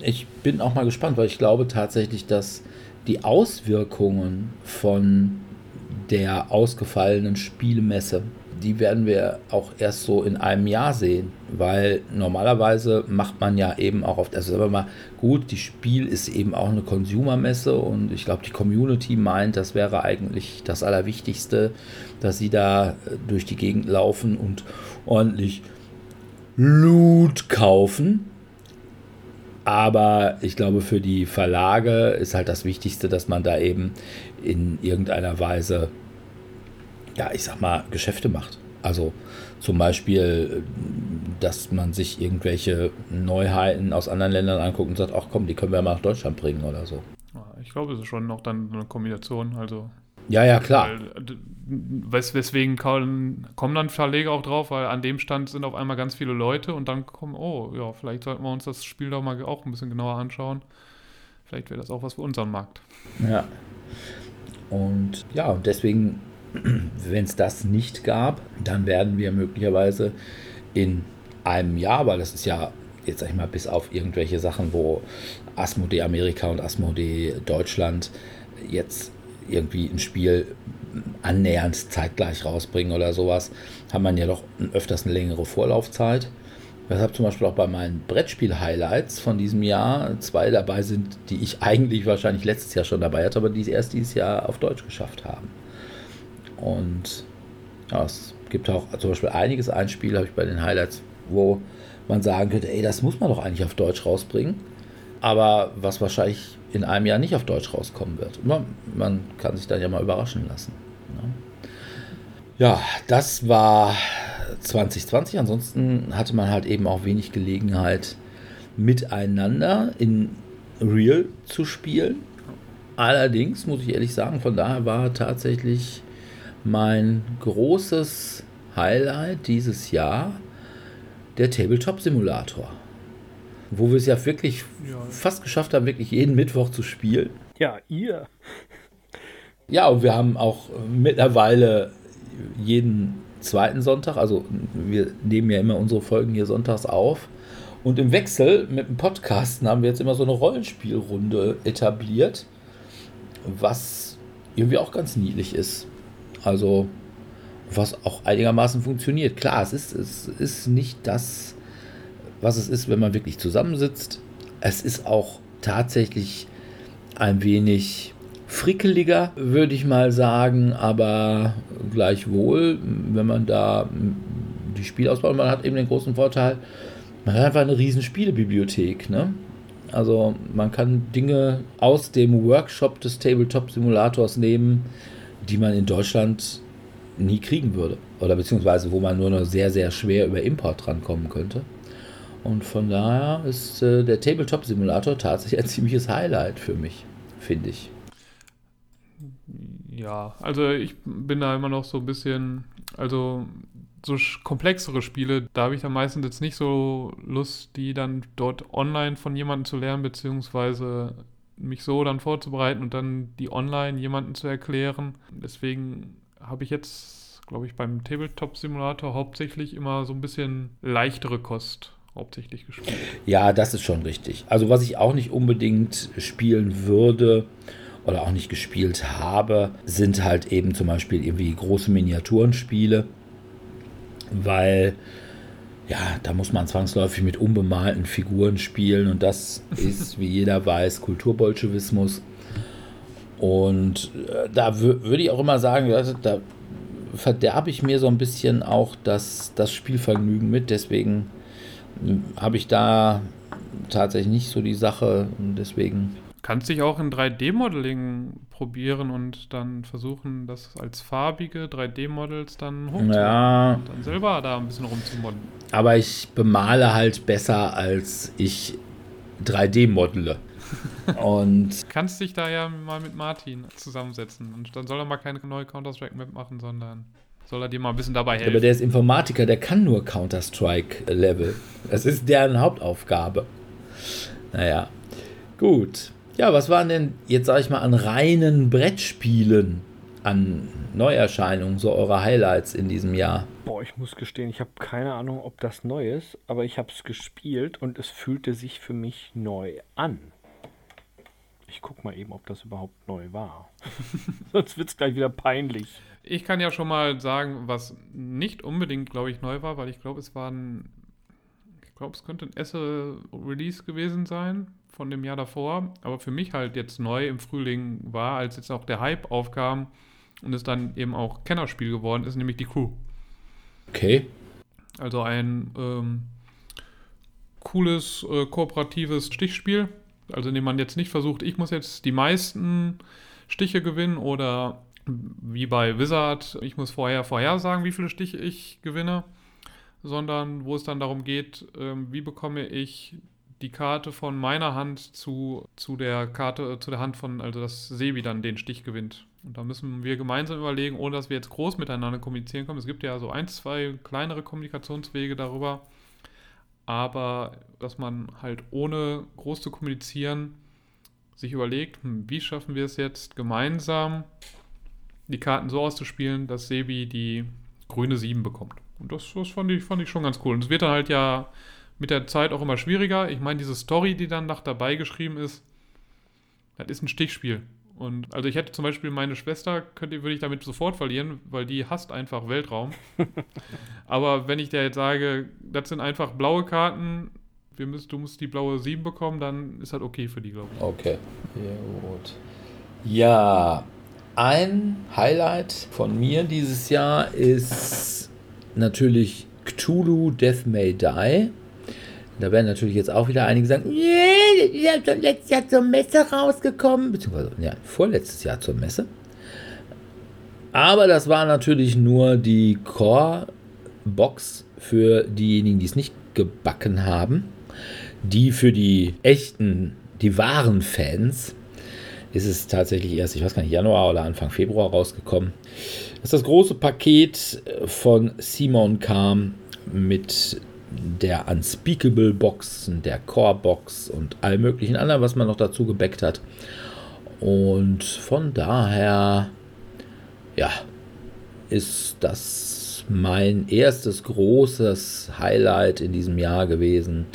ich bin auch mal gespannt, weil ich glaube tatsächlich, dass die Auswirkungen von der ausgefallenen Spielmesse. Die werden wir auch erst so in einem Jahr sehen, weil normalerweise macht man ja eben auch oft, also sagen wir mal, gut, die Spiel ist eben auch eine Consumer-Messe und ich glaube, die Community meint, das wäre eigentlich das Allerwichtigste, dass sie da durch die Gegend laufen und ordentlich Loot kaufen. Aber ich glaube, für die Verlage ist halt das Wichtigste, dass man da eben in irgendeiner Weise, ja, ich sag mal, Geschäfte macht. Also zum Beispiel, dass man sich irgendwelche Neuheiten aus anderen Ländern anguckt und sagt, ach komm, die können wir mal nach Deutschland bringen oder so. Ich glaube, es ist schon noch dann eine Kombination. Also ja, ja, klar. Wes weswegen kommen dann Verleger auch drauf, weil an dem Stand sind auf einmal ganz viele Leute und dann kommen, oh, ja, vielleicht sollten wir uns das Spiel doch mal auch ein bisschen genauer anschauen. Vielleicht wäre das auch was für unseren Markt. Ja. Und ja, und deswegen, wenn es das nicht gab, dann werden wir möglicherweise in einem Jahr, weil das ist ja jetzt sag ich mal, bis auf irgendwelche Sachen, wo Asmodee Amerika und Asmodee Deutschland jetzt irgendwie ein Spiel annähernd zeitgleich rausbringen oder sowas, hat man ja doch öfters eine längere Vorlaufzeit. Weshalb zum Beispiel auch bei meinen Brettspiel-Highlights von diesem Jahr zwei dabei sind, die ich eigentlich wahrscheinlich letztes Jahr schon dabei hatte, aber die erst dieses Jahr auf Deutsch geschafft haben. Und ja, es gibt auch zum Beispiel einiges, ein Spiel habe ich bei den Highlights, wo man sagen könnte, ey, das muss man doch eigentlich auf Deutsch rausbringen. Aber was wahrscheinlich in einem Jahr nicht auf Deutsch rauskommen wird. Man, man kann sich dann ja mal überraschen lassen. Ne? Ja, das war 2020. Ansonsten hatte man halt eben auch wenig Gelegenheit, miteinander in Real zu spielen. Allerdings muss ich ehrlich sagen, von daher war tatsächlich mein großes Highlight dieses Jahr der Tabletop Simulator wo wir es ja wirklich ja. fast geschafft haben, wirklich jeden Mittwoch zu spielen. Ja, ihr. Ja, und wir haben auch mittlerweile jeden zweiten Sonntag, also wir nehmen ja immer unsere Folgen hier sonntags auf. Und im Wechsel mit dem Podcasten haben wir jetzt immer so eine Rollenspielrunde etabliert, was irgendwie auch ganz niedlich ist. Also, was auch einigermaßen funktioniert. Klar, es ist, es ist nicht das was es ist, wenn man wirklich zusammensitzt. Es ist auch tatsächlich ein wenig frickeliger, würde ich mal sagen, aber gleichwohl, wenn man da die Spielauswahl, man hat eben den großen Vorteil, man hat einfach eine riesen Spielebibliothek, ne? Also man kann Dinge aus dem Workshop des Tabletop Simulators nehmen, die man in Deutschland nie kriegen würde. Oder beziehungsweise wo man nur noch sehr, sehr schwer über Import drankommen könnte. Und von daher ist äh, der Tabletop-Simulator tatsächlich ein ziemliches Highlight für mich, finde ich. Ja, also ich bin da immer noch so ein bisschen, also so komplexere Spiele, da habe ich dann meistens jetzt nicht so Lust, die dann dort online von jemandem zu lernen, beziehungsweise mich so dann vorzubereiten und dann die online jemandem zu erklären. Deswegen habe ich jetzt, glaube ich, beim Tabletop-Simulator hauptsächlich immer so ein bisschen leichtere Kost hauptsächlich gespielt. Ja, das ist schon richtig. Also was ich auch nicht unbedingt spielen würde oder auch nicht gespielt habe, sind halt eben zum Beispiel irgendwie große Miniaturenspiele, weil ja, da muss man zwangsläufig mit unbemalten Figuren spielen und das ist, wie jeder weiß, Kulturbolschewismus. Und äh, da würde ich auch immer sagen, da verderbe ich mir so ein bisschen auch das, das Spielvergnügen mit. Deswegen habe ich da tatsächlich nicht so die Sache und deswegen. Kannst dich auch in 3D-Modeling probieren und dann versuchen, das als farbige 3D-Models dann hochzunehmen. Ja. Und dann selber da ein bisschen rumzumodden. Aber ich bemale halt besser, als ich 3D-modele. und kannst dich da ja mal mit Martin zusammensetzen und dann soll er mal keine neue Counter-Strike-Map machen, sondern soll er dir mal ein bisschen dabei helfen. Aber der ist Informatiker, der kann nur Counter-Strike-Level. Das ist deren Hauptaufgabe. Naja, gut. Ja, was waren denn jetzt, sag ich mal, an reinen Brettspielen, an Neuerscheinungen, so eure Highlights in diesem Jahr? Boah, ich muss gestehen, ich habe keine Ahnung, ob das neu ist, aber ich habe es gespielt und es fühlte sich für mich neu an. Ich guck mal eben, ob das überhaupt neu war. Sonst wird es gleich wieder peinlich. Ich kann ja schon mal sagen, was nicht unbedingt, glaube ich, neu war, weil ich glaube, es war ein. Ich glaube, es könnte ein Esse-Release gewesen sein von dem Jahr davor. Aber für mich halt jetzt neu im Frühling war, als jetzt auch der Hype aufkam und es dann eben auch Kennerspiel geworden ist, nämlich die Crew. Okay. Also ein ähm, cooles, äh, kooperatives Stichspiel. Also indem man jetzt nicht versucht, ich muss jetzt die meisten Stiche gewinnen oder wie bei Wizard, ich muss vorher vorhersagen, wie viele Stiche ich gewinne, sondern wo es dann darum geht, ähm, wie bekomme ich die Karte von meiner Hand zu, zu der Karte, äh, zu der Hand von, also dass Sebi dann den Stich gewinnt. Und da müssen wir gemeinsam überlegen, ohne dass wir jetzt groß miteinander kommunizieren können. Es gibt ja so ein, zwei kleinere Kommunikationswege darüber. Aber dass man halt ohne groß zu kommunizieren sich überlegt, hm, wie schaffen wir es jetzt gemeinsam, die Karten so auszuspielen, dass Sebi die grüne 7 bekommt. Und das, das fand, ich, fand ich schon ganz cool. Und es wird dann halt ja mit der Zeit auch immer schwieriger. Ich meine, diese Story, die dann noch dabei geschrieben ist, das ist ein Stichspiel. Und also ich hätte zum Beispiel meine Schwester, könnte, würde ich damit sofort verlieren, weil die hasst einfach Weltraum. Aber wenn ich dir jetzt sage, das sind einfach blaue Karten, wir müssen, du musst die blaue 7 bekommen, dann ist das okay für die, glaube ich. Okay. Gut. Ja, ein Highlight von mir dieses Jahr ist natürlich Cthulhu Death May Die. Da werden natürlich jetzt auch wieder einige sagen, das ist ja letztes Jahr zur Messe rausgekommen, beziehungsweise ja, vorletztes Jahr zur Messe. Aber das war natürlich nur die Core-Box für diejenigen, die es nicht gebacken haben. Die für die echten, die wahren Fans ist es tatsächlich erst, ich weiß gar nicht, Januar oder Anfang Februar rausgekommen. Das ist das große Paket von Simon kam mit der Unspeakable Box, der Core Box und all möglichen anderen, was man noch dazu gebackt hat. Und von daher, ja, ist das mein erstes großes Highlight in diesem Jahr gewesen,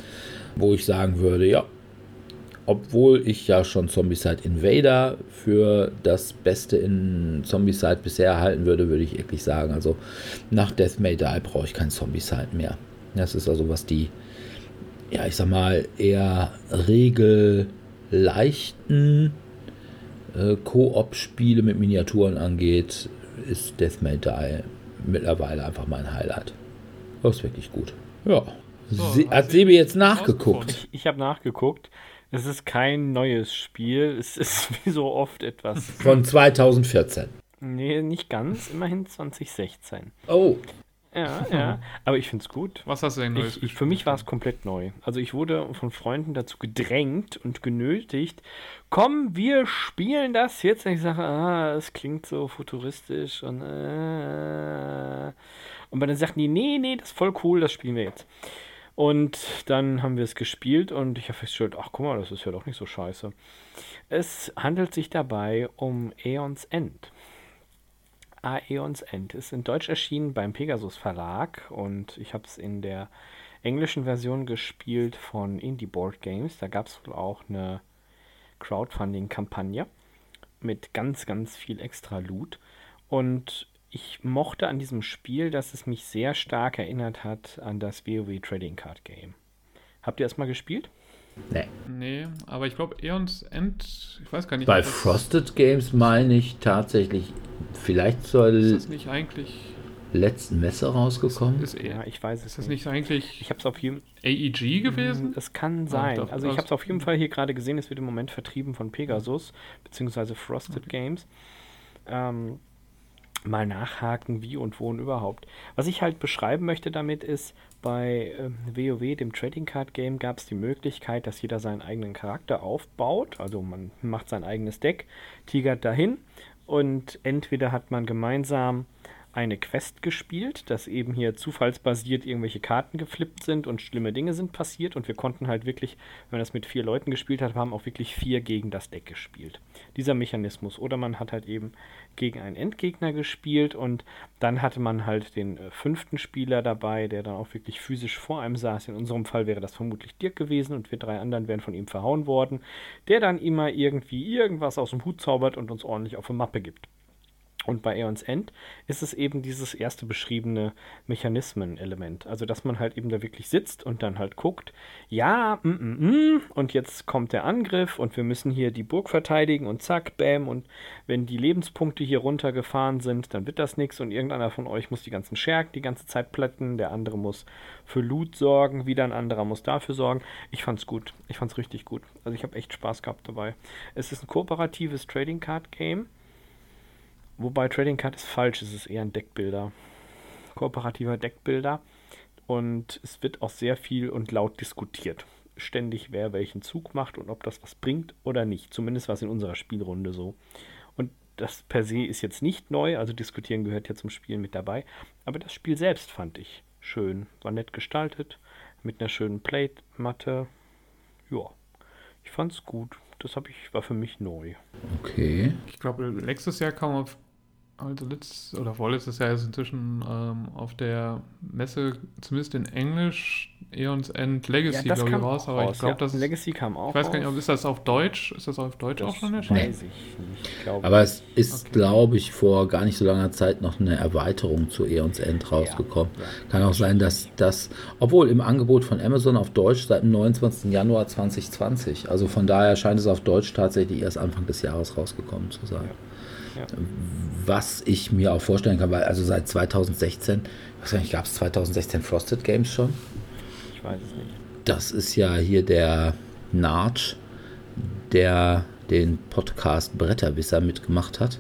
wo ich sagen würde, ja, obwohl ich ja schon Zombicide Invader für das Beste in Zombicide bisher halten würde, würde ich wirklich sagen, also nach Death May Die brauche ich kein Zombicide mehr. Das ist also, was die, ja, ich sag mal, eher regelleichten äh, Koop-Spiele mit Miniaturen angeht, ist Death May Die mittlerweile einfach mein Highlight. Das ist wirklich gut. Ja. So, Se hat Sebi jetzt nachgeguckt? Ich, ich habe nachgeguckt. Es ist kein neues Spiel. Es ist wie so oft etwas. Von 2014. Nee, nicht ganz. Immerhin 2016. Oh, Ja, ja. Aber ich finde es gut. Was hast du denn Neues Ich, ich, für mich war es komplett neu. Also ich wurde von Freunden dazu gedrängt und genötigt, komm, wir spielen das jetzt. Und ich sage, ah, es klingt so futuristisch und äh. Und dann sagten die, nee, nee, das ist voll cool, das spielen wir jetzt. Und dann haben wir es gespielt und ich habe festgestellt, ach guck mal, das ist ja doch nicht so scheiße. Es handelt sich dabei um Aeons End. Aeons End ist in Deutsch erschienen beim Pegasus Verlag und ich habe es in der englischen Version gespielt von Indie Board Games. Da gab es wohl auch eine Crowdfunding-Kampagne mit ganz, ganz viel extra Loot. Und ich mochte an diesem Spiel, dass es mich sehr stark erinnert hat an das WoW Trading Card Game. Habt ihr das mal gespielt? Nee. Nee, aber ich glaube, Eons End, ich weiß gar nicht. Bei Frosted Games meine ich tatsächlich vielleicht zur Ist das nicht eigentlich. letzten Messe rausgekommen. Ist, Ja, eher, ich weiß es ist das nicht. nicht eigentlich Ich habe es auf jeden AEG gewesen? Das kann sein. doch, also ich habe es auf jeden Fall hier gerade gesehen, es wird im Moment vertrieben von Pegasus, beziehungsweise Frosted Games. Ähm, mal nachhaken, wie und wo und überhaupt. Was ich halt beschreiben möchte damit ist, bei ähm, WoW, dem Trading Card Game, gab es die Möglichkeit, dass jeder seinen eigenen Charakter aufbaut. Also man macht sein eigenes Deck, tigert dahin und entweder hat man gemeinsam eine Quest gespielt, dass eben hier zufallsbasiert irgendwelche Karten geflippt sind und schlimme Dinge sind passiert und wir konnten halt wirklich, wenn man das mit vier Leuten gespielt hat, haben auch wirklich vier gegen das Deck gespielt. Dieser Mechanismus. Oder man hat halt eben gegen einen Endgegner gespielt und dann hatte man halt den äh, fünften Spieler dabei, der dann auch wirklich physisch vor einem saß. In unserem Fall wäre das vermutlich Dirk gewesen und wir drei anderen wären von ihm verhauen worden, der dann immer irgendwie irgendwas aus dem Hut zaubert und uns ordentlich auf eine Mappe gibt. Und bei Aeons End ist es eben dieses erste beschriebene Mechanismen-Element. Also, dass man halt eben da wirklich sitzt und dann halt guckt, ja, mm, mm, mm, und jetzt kommt der Angriff und wir müssen hier die Burg verteidigen und zack, bam. Und wenn die Lebenspunkte hier runtergefahren sind, dann wird das nichts und irgendeiner von euch muss die ganzen Schergen die ganze Zeit plätten, der andere muss für Loot sorgen, wieder ein anderer muss dafür sorgen. Ich fand's gut. Ich fand's richtig gut. Also, ich habe echt Spaß gehabt dabei. Es ist ein kooperatives Trading Card Game Wobei Trading Card ist falsch, es ist eher ein Deckbilder. Kooperativer Deckbilder. Und es wird auch sehr viel und laut diskutiert. Ständig, wer welchen Zug macht und ob das was bringt oder nicht. Zumindest war es in unserer Spielrunde so. Und das per se ist jetzt nicht neu, also diskutieren gehört ja zum Spielen mit dabei. Aber das Spiel selbst fand ich schön. War nett gestaltet, mit einer schönen Plate-Matte. Ja, ich fand's gut. Das habe ich, war für mich neu. Okay. Ich glaube, letztes Jahr kam auf also letztes oder vorletztes Jahr ist inzwischen ähm, auf der Messe, zumindest in Englisch, Eons End Legacy, Ja, das glaube ich, raus. Aber raus, ich glaube, ja. das. Legacy kam auch Ich weiß gar nicht, ob ist das auf Deutsch? Ist das auf Deutsch auch schon erschienen? weiß ich nicht. Ich glaube, Aber es ist, Okay. glaube ich, vor gar nicht so langer Zeit noch eine Erweiterung zu Eons End rausgekommen. Ja, ja. Kann auch sein, dass das, obwohl im Angebot von Amazon auf Deutsch seit dem 29. Januar 2020, also von daher scheint es auf Deutsch tatsächlich erst Anfang des Jahres rausgekommen zu sein. Ja. Was ich mir auch vorstellen kann, weil also seit 2016, ich weiß gar nicht, gab es 2016 Frosted Games schon? ich weiß es nicht. Das ist ja hier der Narch, der den Podcast Bretterwisser mitgemacht hat.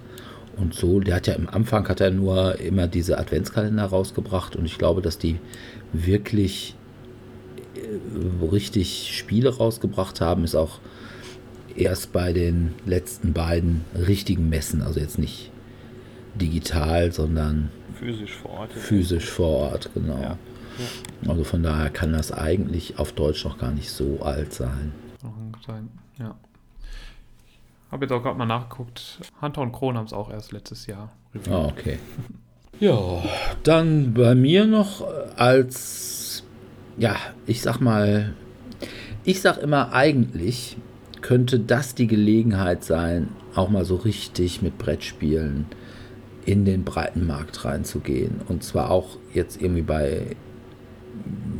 Und so, der hat ja im Anfang hat er nur immer diese Adventskalender rausgebracht und ich glaube, dass die wirklich äh, richtig Spiele rausgebracht haben, ist auch erst bei den letzten beiden richtigen Messen, also jetzt nicht digital, sondern Physisch vor Ort. physisch vor Ort, genau. Ja. Also von daher kann das eigentlich auf Deutsch noch gar nicht so alt sein. Ja. Habe jetzt auch gerade mal nachgeguckt. Hunter und Kron haben es auch erst letztes Jahr. Ah, okay. Ja, dann bei mir noch als, ja, ich sag mal, ich sag immer eigentlich könnte das die Gelegenheit sein, auch mal so richtig mit Brettspielen in den breiten Markt reinzugehen. Und zwar auch jetzt irgendwie bei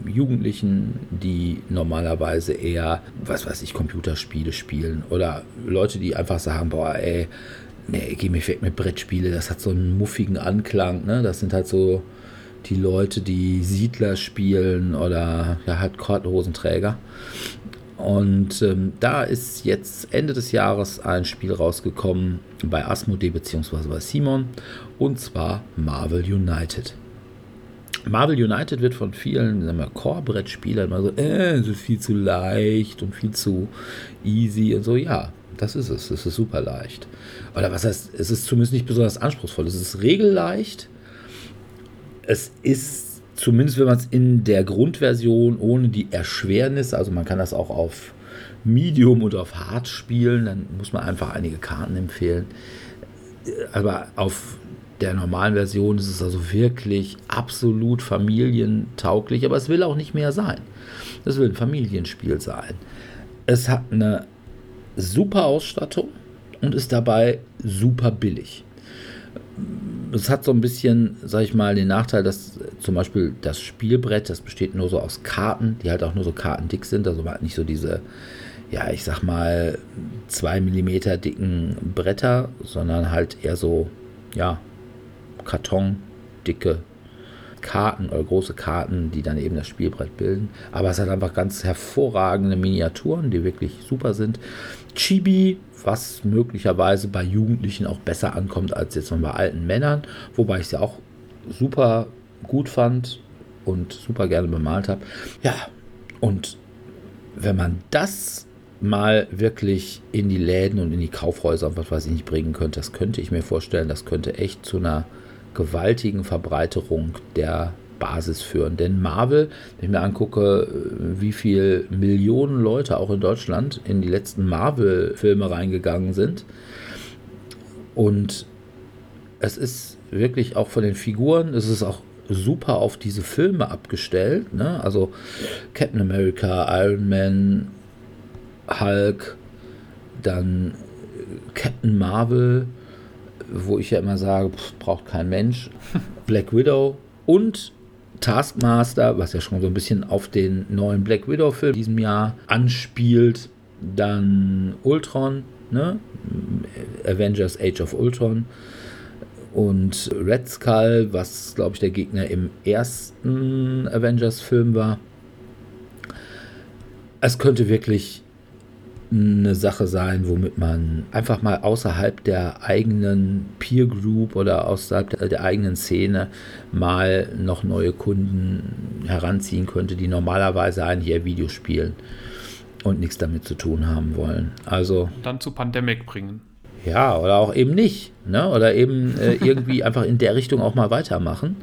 Jugendlichen, die normalerweise eher, was weiß ich, Computerspiele spielen oder Leute, die einfach sagen, boah, ey, nee, geh mir weg mit Brettspiele, das hat so einen muffigen Anklang, ne? Das sind halt so die Leute, die Siedler spielen oder ja halt Korthosenträger. Und ähm, da ist jetzt Ende des Jahres ein Spiel rausgekommen bei Asmodee bzw. bei Simon und zwar Marvel United. Marvel United wird von vielen Core-Brettspielern immer so, äh, es ist viel zu leicht und viel zu easy und so. Ja, das ist es. Es ist super leicht. Oder was heißt, es ist zumindest nicht besonders anspruchsvoll. Es ist regelleicht. Es ist zumindest, wenn man es in der Grundversion ohne die Erschwernis, also man kann das auch auf Medium und auf Hard spielen, dann muss man einfach einige Karten empfehlen. Aber auf der normalen Version ist es also wirklich absolut familientauglich, aber es will auch nicht mehr sein. Es will ein Familienspiel sein. Es hat eine super Ausstattung und ist dabei super billig. Es hat so ein bisschen, sag ich mal, den Nachteil, dass zum Beispiel das Spielbrett, das besteht nur so aus Karten, die halt auch nur so kartendick sind, also man nicht so diese, ja, ich sag mal, 2 mm dicken Bretter, sondern halt eher so, ja, kartondicke Karten oder große Karten, die dann eben das Spielbrett bilden. Aber es hat einfach ganz hervorragende Miniaturen, die wirklich super sind. Chibi, was möglicherweise bei Jugendlichen auch besser ankommt als jetzt noch bei alten Männern, wobei ich es ja auch super gut fand und super gerne bemalt habe. Ja, und wenn man das mal wirklich in die Läden und in die Kaufhäuser und was weiß ich nicht bringen könnte, das könnte ich mir vorstellen, das könnte echt zu einer gewaltigen Verbreiterung der Basis führen. Denn Marvel, wenn ich mir angucke, wie viele Millionen Leute auch in Deutschland in die letzten Marvel-Filme reingegangen sind. Und es ist wirklich auch von den Figuren, es ist auch super auf diese Filme abgestellt. Ne? Also Captain America, Iron Man, Hulk, dann Captain Marvel, wo ich ja immer sage, pff, braucht kein Mensch, Black Widow und Taskmaster, was ja schon so ein bisschen auf den neuen Black Widow-Film diesem Jahr anspielt. Dann Ultron, ne? Avengers Age of Ultron. Und Red Skull, was glaube ich der Gegner im ersten Avengers-Film war. Es könnte wirklich eine Sache sein, womit man einfach mal außerhalb der eigenen Peer Group oder außerhalb der, der, eigenen Szene mal noch neue Kunden heranziehen könnte, die normalerweise eigentlich eher Videos spielen und nichts damit zu tun haben wollen. Also dann zu Pandemic bringen. Ja, oder auch eben nicht. Ne? Oder eben äh, irgendwie einfach in der Richtung auch mal weitermachen.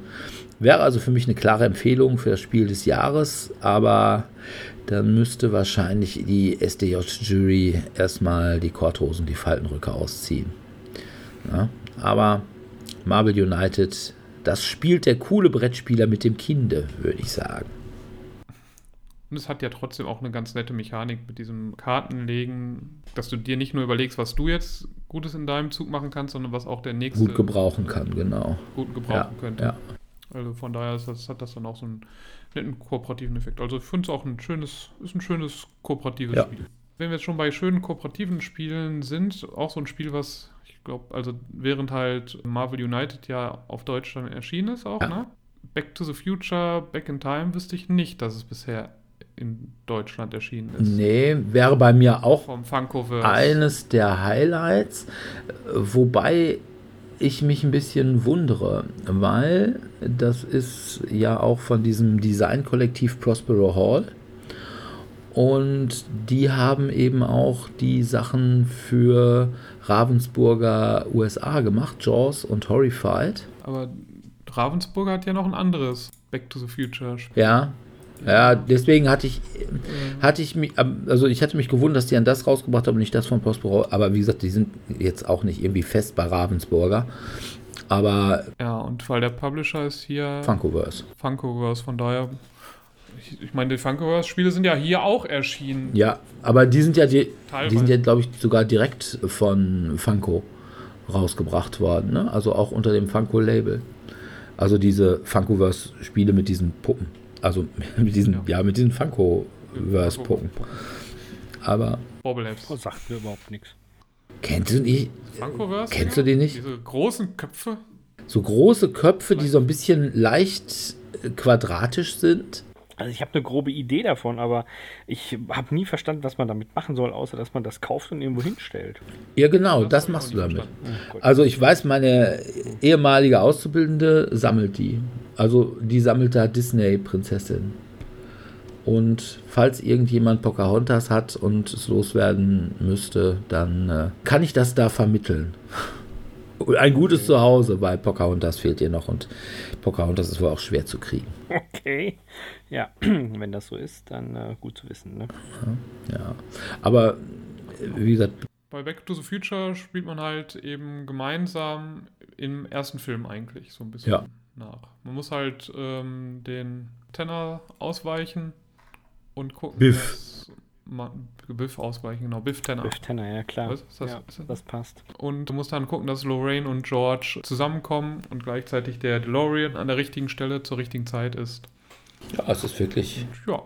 Wäre also für mich eine klare Empfehlung für das Spiel des Jahres, aber dann müsste wahrscheinlich die SDJ-Jury erstmal die Korthosen, die Faltenrücke ausziehen. Ja, aber Marvel United, das spielt der coole Brettspieler mit dem Kinde, würde ich sagen. Und es hat ja trotzdem auch eine ganz nette Mechanik mit diesem Kartenlegen, dass du dir nicht nur überlegst, was du jetzt Gutes in deinem Zug machen kannst, sondern was auch der nächste gut gebrauchen kann, genau. Gut gebrauchen ja, könnte. Ja. Also von daher das, hat das dann auch so einen netten kooperativen Effekt. Also ich finde es auch ein schönes, ist ein schönes kooperatives ja. Spiel. Wenn wir jetzt schon bei schönen kooperativen Spielen sind, auch so ein Spiel, was ich glaube, also während halt Marvel United ja auf Deutsch dann erschienen ist auch, ja. ne? Back to the Future, Back in Time wüsste ich nicht, dass es bisher in Deutschland erschienen ist. Nee, wäre bei mir auch eines der Highlights, wobei ich mich ein bisschen wundere, weil das ist ja auch von diesem Designkollektiv Prospero Hall. Und die haben eben auch die Sachen für Ravensburger USA gemacht, Jaws und Horrified. Aber Ravensburger hat ja noch ein anderes Back to the Future Spiel. Ja, ja, deswegen hatte ich, hatte ich mich, also ich hatte mich gewundert, dass die an das rausgebracht haben und nicht das von Prospero. Aber wie gesagt, die sind jetzt auch nicht irgendwie fest bei Ravensburger. Aber. Ja, und weil der Publisher ist hier. Funkoverse. Funkoverse, von daher. Ich, ich meine, die Funkoverse-Spiele sind ja hier auch erschienen. Ja, aber die sind ja, die, die sind ja, glaube ich, sogar direkt von Funko rausgebracht worden. Ne? Also auch unter dem Funko-Label. Also diese Funkoverse-Spiele mit diesen Puppen. Also mit diesen, ja, ja mit diesen Funko-Verse-Puppen. Aber. Bobbleheads. Oh, sagt mir überhaupt nichts. Kennst du die? Funkoverse? Kennst du die nicht? Diese großen Köpfe. So große Köpfe, die so ein bisschen leicht äh, quadratisch sind. Also ich habe eine grobe Idee davon, aber ich habe nie verstanden, was man damit machen soll, außer dass man das kauft und irgendwo hinstellt. Ja, genau, das, das machst du damit. Oh, also ich weiß, meine ehemalige Auszubildende sammelt die. Also die sammelt da Disney-Prinzessin. Und falls irgendjemand Pocahontas hat und es loswerden müsste, dann äh, kann ich das da vermitteln. Ein gutes Zuhause, weil Pocahontas fehlt ihr noch und Pocahontas ist wohl auch schwer zu kriegen. Okay. Ja, wenn das so ist, dann äh, gut zu wissen. Ne? Ja, ja, aber wie gesagt. Bei Back to the Future spielt man halt eben gemeinsam im ersten Film eigentlich so ein bisschen ja. nach. Man muss halt ähm, den Tenor ausweichen und gucken. Biff. Man, Biff ausweichen, genau. Biff Tenor. Biff Tenor, ja klar. Was, das, ja, das? das passt. Und du musst dann gucken, dass Lorraine und George zusammenkommen und gleichzeitig der DeLorean an der richtigen Stelle zur richtigen Zeit ist. Ja, es ist wirklich. Und ja,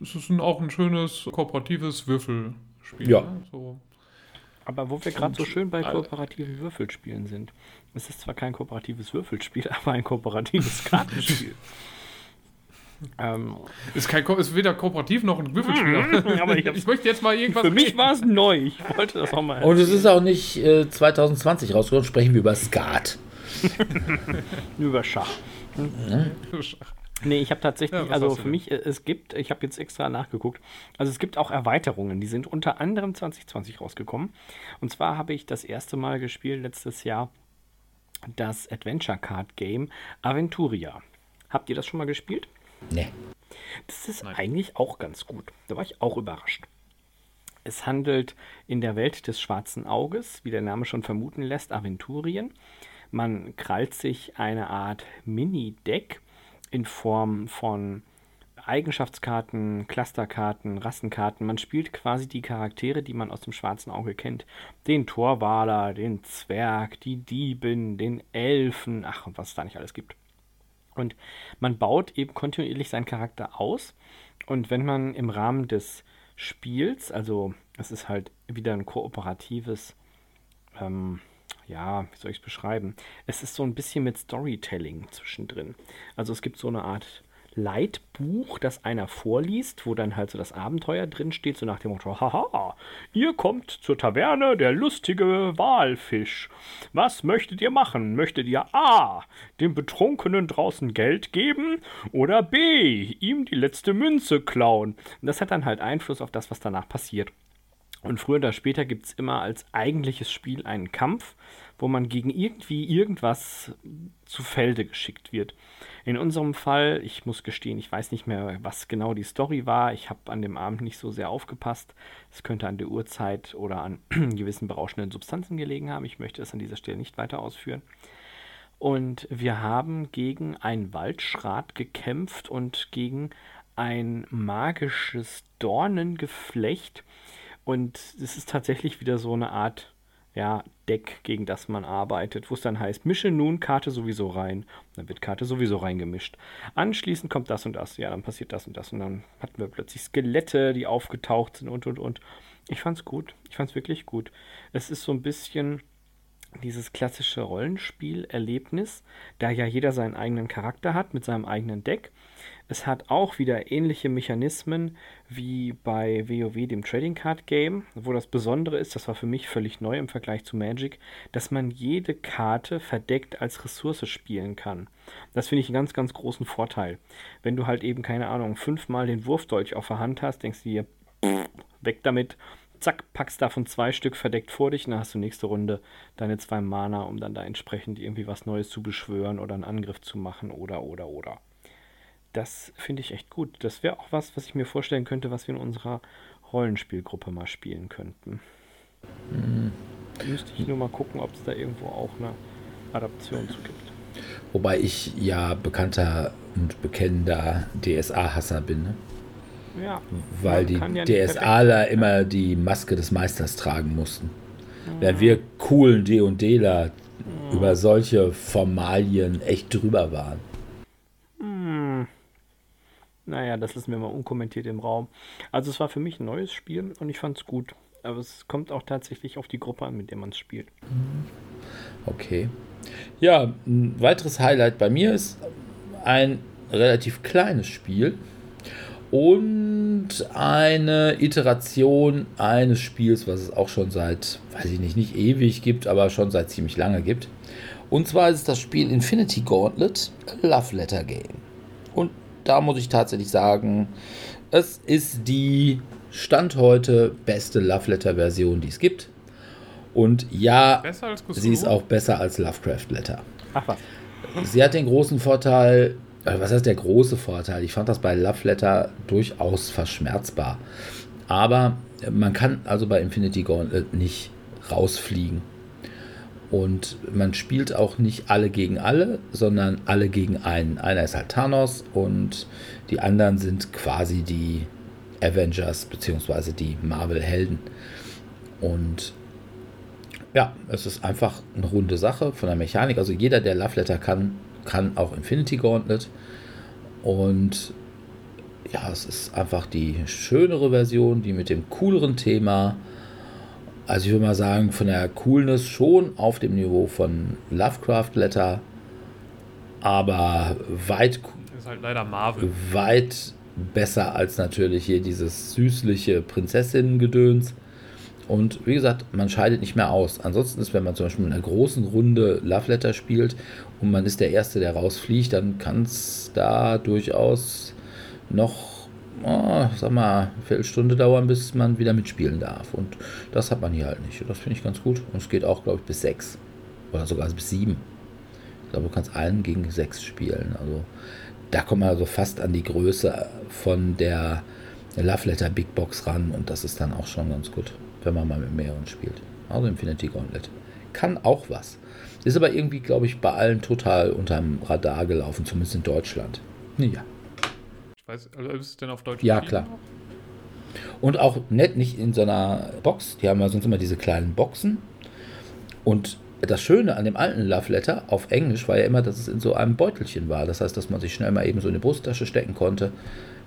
es ist ein, auch ein schönes kooperatives Würfelspiel. Ja. Ne? So. Aber wo wir gerade so schön bei kooperativen Würfelspielen sind, es ist zwar kein kooperatives Würfelspiel, aber ein kooperatives Kartenspiel. Ähm, ist, kein, ist weder kooperativ noch ein Würfelspiel. aber ich, ich, möchte jetzt mal irgendwas. Für mich war es neu. Ich wollte das auch mal. Und es ist auch nicht äh, 2020 rausgekommen. Sprechen wir über Skat. über Schach. Mhm. Über Schach. Nee, ich habe tatsächlich, ja, also für mich, äh, es gibt, ich habe jetzt extra nachgeguckt, also es gibt auch Erweiterungen, die sind unter anderem 2020 rausgekommen. Und zwar habe ich das erste Mal gespielt letztes Jahr das Adventure Card Game Aventuria. Habt ihr das schon mal gespielt? Nee. Das ist Nein. eigentlich auch ganz gut. Da war ich auch überrascht. Es handelt in der Welt des schwarzen Auges, wie der Name schon vermuten lässt, Aventurien. Man krallt sich eine Art Mini-Deck in Form von Eigenschaftskarten, Clusterkarten, Rassenkarten. Man spielt quasi die Charaktere, die man aus dem schwarzen Auge kennt. Den Torwaler, den Zwerg, die Diebin, den Elfen, ach und was es da nicht alles gibt. Und man baut eben kontinuierlich seinen Charakter aus. Und wenn man im Rahmen des Spiels, also es ist halt wieder ein kooperatives, ähm, ja, wie soll ich es beschreiben? Es ist so ein bisschen mit Storytelling zwischendrin. Also es gibt so eine Art Leitbuch, das einer vorliest, wo dann halt so das Abenteuer drin steht, so nach dem Motto, haha, ihr kommt zur Taverne der lustige Walfisch. Was möchtet ihr machen? Möchtet ihr A, dem Betrunkenen draußen Geld geben oder B, ihm die letzte Münze klauen? Und das hat dann halt Einfluss auf das, was danach passiert. Und früher oder später gibt es immer als eigentliches Spiel einen Kampf, wo man gegen irgendwie irgendwas zu Felde geschickt wird. In unserem Fall, ich muss gestehen, ich weiß nicht mehr, was genau die Story war. Ich habe an dem Abend nicht so sehr aufgepasst. Es könnte an der Uhrzeit oder an gewissen berauschenden Substanzen gelegen haben. Ich möchte es an dieser Stelle nicht weiter ausführen. Und wir haben gegen einen Waldschrat gekämpft und gegen ein magisches Dornengeflecht. Und es ist tatsächlich wieder so eine Art ja, Deck, gegen das man arbeitet, wo es dann heißt, mische nun Karte sowieso rein. Dann wird Karte sowieso reingemischt. Anschließend kommt das und das. Ja, dann passiert das und das. Und dann hatten wir plötzlich Skelette, die aufgetaucht sind und und und. Ich fand's gut. Ich fand's wirklich gut. Es ist so ein bisschen dieses klassische Rollenspiel-Erlebnis, da ja jeder seinen eigenen Charakter hat mit seinem eigenen Deck. Es hat auch wieder ähnliche Mechanismen wie bei WoW, dem Trading Card Game, wo das Besondere ist, das war für mich völlig neu im Vergleich zu Magic, dass man jede Karte verdeckt als Ressource spielen kann. Das finde ich einen ganz, ganz großen Vorteil. Wenn du halt eben, keine Ahnung, fünfmal den Wurfdolch auf der Hand hast, denkst du dir, weg damit, zack, packst davon zwei Stück verdeckt vor dich und dann hast du nächste Runde deine zwei Mana, um dann da entsprechend irgendwie was Neues zu beschwören oder einen Angriff zu machen oder, oder, oder. Das finde ich echt gut. Das wäre auch was, was ich mir vorstellen könnte, was wir in unserer Rollenspielgruppe mal spielen könnten. Hm. Müsste ich nur mal gucken, ob es da irgendwo auch eine Adaption zu gibt. Wobei ich ja bekannter und bekennender DSA-Hasser bin, ne? Ja. weil die ja DSAler immer die Maske des Meisters tragen mussten. Während wir coolen D&Dler über solche Formalien echt drüber waren. Naja, das lassen wir mal unkommentiert im Raum. Also es war für mich ein neues Spiel und ich fand es gut. Aber es kommt auch tatsächlich auf die Gruppe an, mit der man es spielt. Okay. Ja, ein weiteres Highlight bei mir ist ein relativ kleines Spiel und eine Iteration eines Spiels, was es auch schon seit, weiß ich nicht, nicht ewig gibt, aber schon seit ziemlich lange gibt. Und zwar ist es das Spiel Infinity Gauntlet Love Letter Game. Und da muss ich tatsächlich sagen, es ist die Stand heute beste Love Letter Version, die es gibt. Und ja? Sie ist auch besser als Lovecraft Letter. Ach was. Sie hat den großen Vorteil, äh, was heißt der große Vorteil? Ich fand das bei Love Letter durchaus verschmerzbar. Aber man kann also bei Infinity Gauntlet nicht rausfliegen. Und man spielt auch nicht alle gegen alle, sondern alle gegen einen. Einer ist halt Thanos und die anderen sind quasi die Avengers bzw. die Marvel-Helden. Und ja, es ist einfach eine runde Sache von der Mechanik. Also jeder, der Love Letter kann, kann auch Infinity Gauntlet. Und ja, es ist einfach die schönere Version, die mit dem cooleren Thema. Also ich würde mal sagen, von der Coolness schon auf dem Niveau von Lovecraft Letter, aber weit, Ist halt leider Marvel. weit besser als natürlich hier dieses süßliche Prinzessinnen-Gedöns. Und wie gesagt, man scheidet nicht mehr aus. Ansonsten ist, wenn man zum Beispiel in einer großen Runde Love Letter spielt und man ist der Erste, der rausfliegt, dann kann es da durchaus noch, oh, sag mal, eine Viertelstunde dauern, bis man wieder mitspielen darf. Und das hat man hier halt nicht. Und das finde ich ganz gut. Und es geht auch, glaube ich, bis sechs. Oder sogar bis sieben. Ich glaube, du kannst einen gegen sechs spielen. Also da kommt man also fast an die Größe von der Love Letter Big Box ran und das ist dann auch schon ganz gut, wenn man mal mit mehreren spielt. Also Infinity Gauntlet. Kann auch was. Ist aber irgendwie, glaube ich, bei allen total unterm Radar gelaufen, zumindest in Deutschland. Ja. Weiß, also ist es denn auf Deutsch? Ja, klar. Und auch nett, nicht in so einer Box. Die haben ja sonst immer diese kleinen Boxen. Und das Schöne an dem alten Love Letter auf Englisch war ja immer, dass es in so einem Beutelchen war. Das heißt, dass man sich schnell mal eben so in die Brusttasche stecken konnte,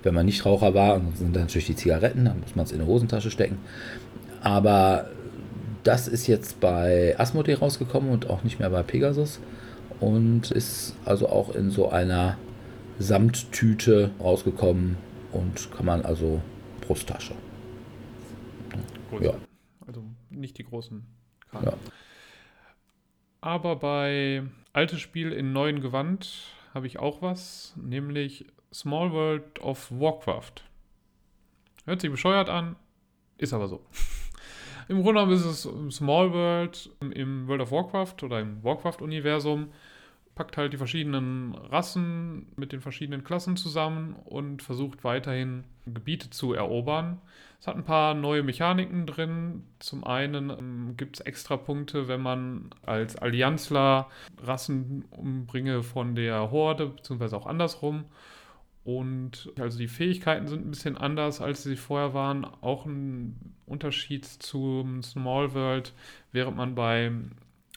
wenn man nicht Raucher war. Und sind dann natürlich die Zigaretten, dann muss man es in die Hosentasche stecken. Aber das ist jetzt bei Asmodee rausgekommen und auch nicht mehr bei Pegasus. Und ist also auch in so einer Samttüte rausgekommen und kann man also Brusttasche. Gut. Ja. Also nicht die großen Karten. Ja. Aber bei altes Spiel in neuen Gewand habe ich auch was, nämlich Small World of Warcraft. Hört sich bescheuert an, ist aber so. Im Grunde genommen ist es Small World im World of Warcraft oder im Warcraft-Universum packt halt die verschiedenen Rassen mit den verschiedenen Klassen zusammen und versucht weiterhin Gebiete zu erobern. Es hat ein paar neue Mechaniken drin. Zum einen ähm, gibt es extra Punkte, wenn man als Allianzler Rassen umbringe von der Horde, beziehungsweise auch andersrum. Und also die Fähigkeiten sind ein bisschen anders, als sie vorher waren. Auch ein Unterschied zum Small World, während man bei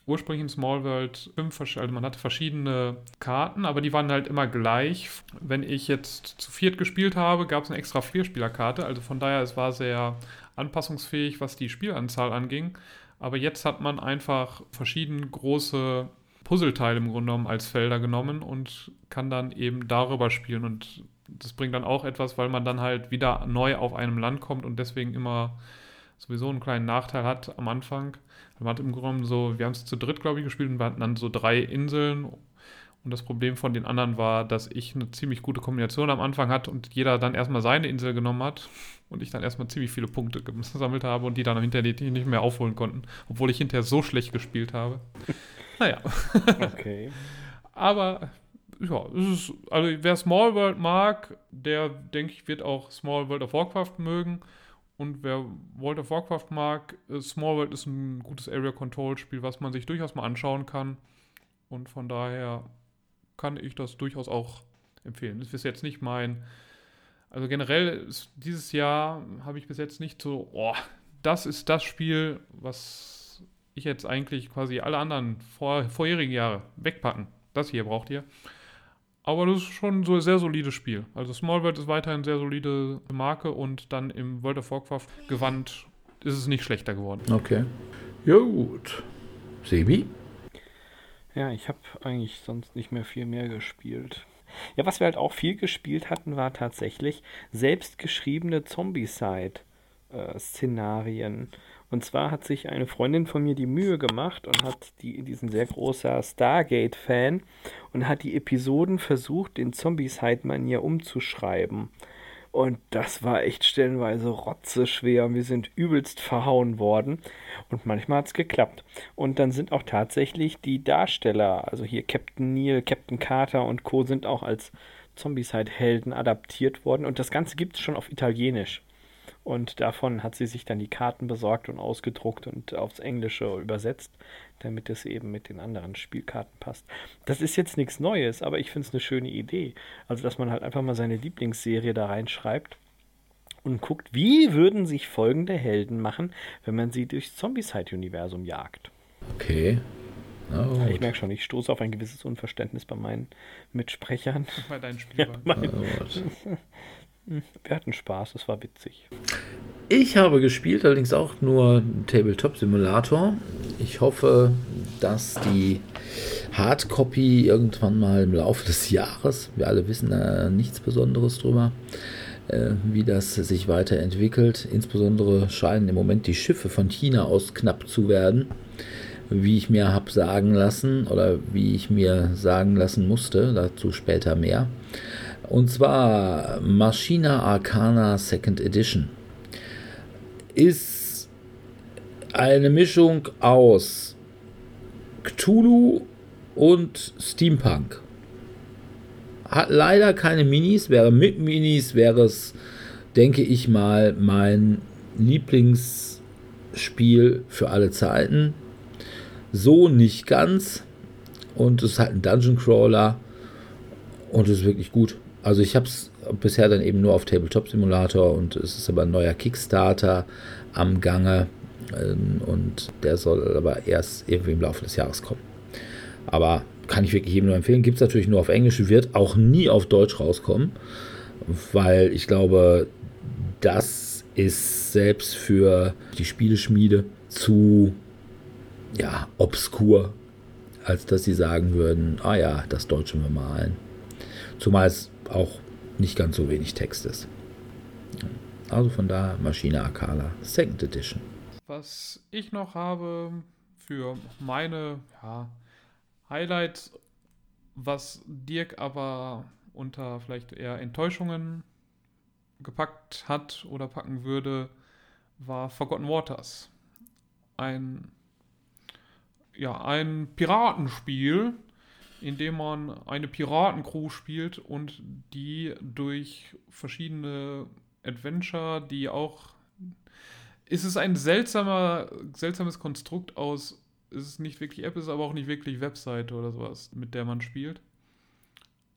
ursprünglich in Small World fünf, also man hatte verschiedene Karten, aber die waren halt immer gleich. Wenn ich jetzt zu viert gespielt habe, gab es eine extra Vierspielerkarte, also von daher, es war sehr anpassungsfähig, was die Spielanzahl anging. Aber jetzt hat man einfach verschiedene große Puzzleteile im Grunde genommen als Felder genommen und kann dann eben darüber spielen. Und das bringt dann auch etwas, weil man dann halt wieder neu auf einem Land kommt und deswegen immer sowieso einen kleinen Nachteil hat am Anfang. Man hat im Grunde so, wir haben es zu dritt, glaube ich, gespielt und wir hatten dann so drei Inseln. Und das Problem von den anderen war, dass ich eine ziemlich gute Kombination am Anfang hatte und jeder dann erstmal seine Insel genommen hat und ich dann erstmal ziemlich viele Punkte gesammelt habe und die dann hinterher nicht mehr aufholen konnten, obwohl ich hinterher so schlecht gespielt habe. Naja. Okay. Aber ja, es ist, also wer Small World mag, der denke ich, wird auch Small World of Warcraft mögen. Und wer World of Warcraft mag, äh, Small World ist ein gutes Area Control Spiel, was man sich durchaus mal anschauen kann. Und von daher kann ich das durchaus auch empfehlen. Das ist jetzt nicht mein. Also generell ist dieses Jahr habe ich bis jetzt nicht so, oh, das ist das Spiel, was ich jetzt eigentlich quasi alle anderen vor, vorherigen Jahre wegpacken. Das hier braucht ihr. Aber das ist schon so ein sehr solides Spiel. Also Small World ist weiterhin eine sehr solide Marke und dann im World of Warcraft gewandt ist es nicht schlechter geworden. Okay. Ja gut. Sebi? Ja, ich habe eigentlich sonst nicht mehr viel mehr gespielt. Ja, was wir halt auch viel gespielt hatten, war tatsächlich selbstgeschriebene Zombie-Side-Szenarien. Und zwar hat sich eine Freundin von mir die Mühe gemacht und hat die, diesen sehr großer Stargate-Fan und hat die Episoden versucht, in Zombies-Manier umzuschreiben. Und das war echt stellenweise rotzeschwer. Wir sind übelst verhauen worden. Und manchmal hat es geklappt. Und dann sind auch tatsächlich die Darsteller, also hier Captain Neil, Captain Carter und Co., sind auch als Zombieside-Helden adaptiert worden. Und das Ganze gibt es schon auf Italienisch. Und davon hat sie sich dann die Karten besorgt und ausgedruckt und aufs Englische übersetzt, damit es eben mit den anderen Spielkarten passt. Das ist jetzt nichts Neues, aber ich finde es eine schöne Idee. Also, dass man halt einfach mal seine Lieblingsserie da reinschreibt und guckt, wie würden sich folgende Helden machen, wenn man sie durchs Zombieside-Universum jagt. Okay. Oh, ich merke schon, ich stoße auf ein gewisses Unverständnis bei meinen Mitsprechern. Bei deinen Spielern. Ja, mein, oh, Wir hatten Spaß, es war witzig. Ich habe gespielt, allerdings auch nur Tabletop Simulator. Ich hoffe, dass die Hardcopy irgendwann mal im Laufe des Jahres, wir alle wissen da nichts Besonderes drüber, äh, wie das sich weiterentwickelt. Insbesondere scheinen im Moment die Schiffe von China aus knapp zu werden, wie ich mir habe sagen lassen oder wie ich mir sagen lassen musste, dazu später mehr. Und zwar Machina Arcana Second Edition. Ist eine Mischung aus Cthulhu und Steampunk. Hat leider keine Minis, wäre mit Minis, wäre es, denke ich mal, mein Lieblingsspiel für alle Zeiten. So nicht ganz. Und es ist halt ein Dungeon Crawler. Und es ist wirklich gut. Also ich habe es bisher dann eben nur auf Tabletop Simulator und es ist aber ein neuer Kickstarter am Gange. Ähm, und der soll aber erst irgendwie im Laufe des Jahres kommen. Aber kann ich wirklich jedem nur empfehlen. Gibt es natürlich nur auf Englisch, wird auch nie auf Deutsch rauskommen, weil ich glaube, das ist selbst für die Spieleschmiede zu ja, obskur, als dass sie sagen würden, ah ja, das deutschen wir mal ein. Zumal es auch nicht ganz so wenig Text ist. Also von da Maschine Akala, Second Edition. Was ich noch habe für meine ja, Highlights, was Dirk aber unter vielleicht eher Enttäuschungen gepackt hat oder packen würde, war Forgotten Waters. Ein, ja, ein Piratenspiel, in dem man eine Piratencrew spielt und die durch verschiedene Adventure, die auch. Es ist ein seltsamer, seltsames Konstrukt aus ist es nicht wirklich App, ist aber auch nicht wirklich Webseite oder sowas, mit der man spielt.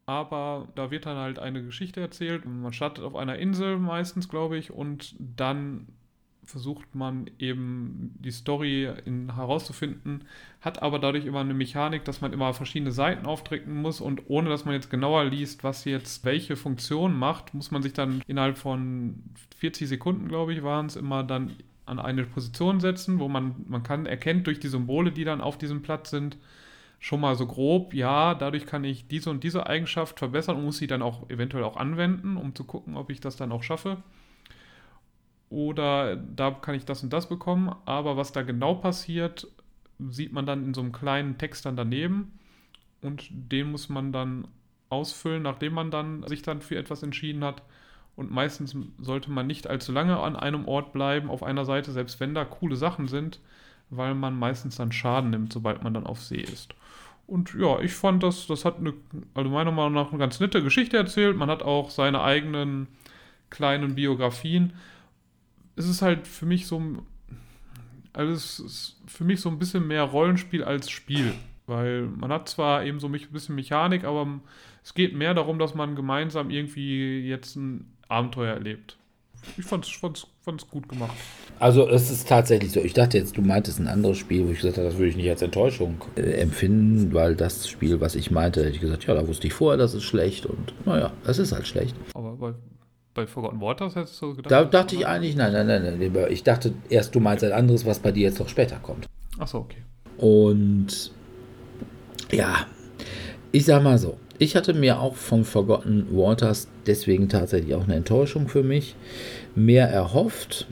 Aber da wird dann halt eine Geschichte erzählt. Man startet auf einer Insel meistens, glaube ich, und dann versucht man eben die Story in, herauszufinden, hat aber dadurch immer eine Mechanik, dass man immer verschiedene Seiten aufdrücken muss und ohne dass man jetzt genauer liest, was jetzt welche Funktion macht, muss man sich dann innerhalb von 40 Sekunden, glaube ich, waren es immer dann an eine Position setzen, wo man, man kann, erkennt durch die Symbole, die dann auf diesem Platz sind, schon mal so grob, ja, dadurch kann ich diese und diese Eigenschaft verbessern und muss sie dann auch eventuell auch anwenden, um zu gucken, ob ich das dann auch schaffe. Oder da kann ich das und das bekommen, aber was da genau passiert, sieht man dann in so einem kleinen Text dann daneben und den muss man dann ausfüllen, nachdem man dann sich dann für etwas entschieden hat und meistens sollte man nicht allzu lange an einem Ort bleiben, auf einer Seite, selbst wenn da coole Sachen sind, weil man meistens dann Schaden nimmt, sobald man dann auf See ist. Und ja, ich fand das, das hat eine, also meiner Meinung nach eine ganz nette Geschichte erzählt. Man hat auch seine eigenen kleinen Biografien. Es ist halt für mich so, also es ist für mich so ein bisschen mehr Rollenspiel als Spiel. Weil man hat zwar eben so ein bisschen Mechanik, aber es geht mehr darum, dass man gemeinsam irgendwie jetzt ein Abenteuer erlebt. Ich fand es gut gemacht. Also es ist tatsächlich so. Ich dachte jetzt, du meintest ein anderes Spiel, wo ich gesagt habe, das würde ich nicht als Enttäuschung äh, empfinden, weil das Spiel, was ich meinte, hätte ich gesagt, ja, da wusste ich vorher, das ist schlecht und naja, es ist halt schlecht. Aber bei, bei Forgotten Waters hättest du gedacht? Da dachte ich eigentlich, nein, nein, nein, nein. Ich dachte erst, du meinst ein anderes, was bei dir jetzt noch später kommt. Achso, okay. Und ja, ich sag mal so, ich hatte mir auch von Forgotten Waters deswegen tatsächlich auch eine Enttäuschung für mich mehr erhofft.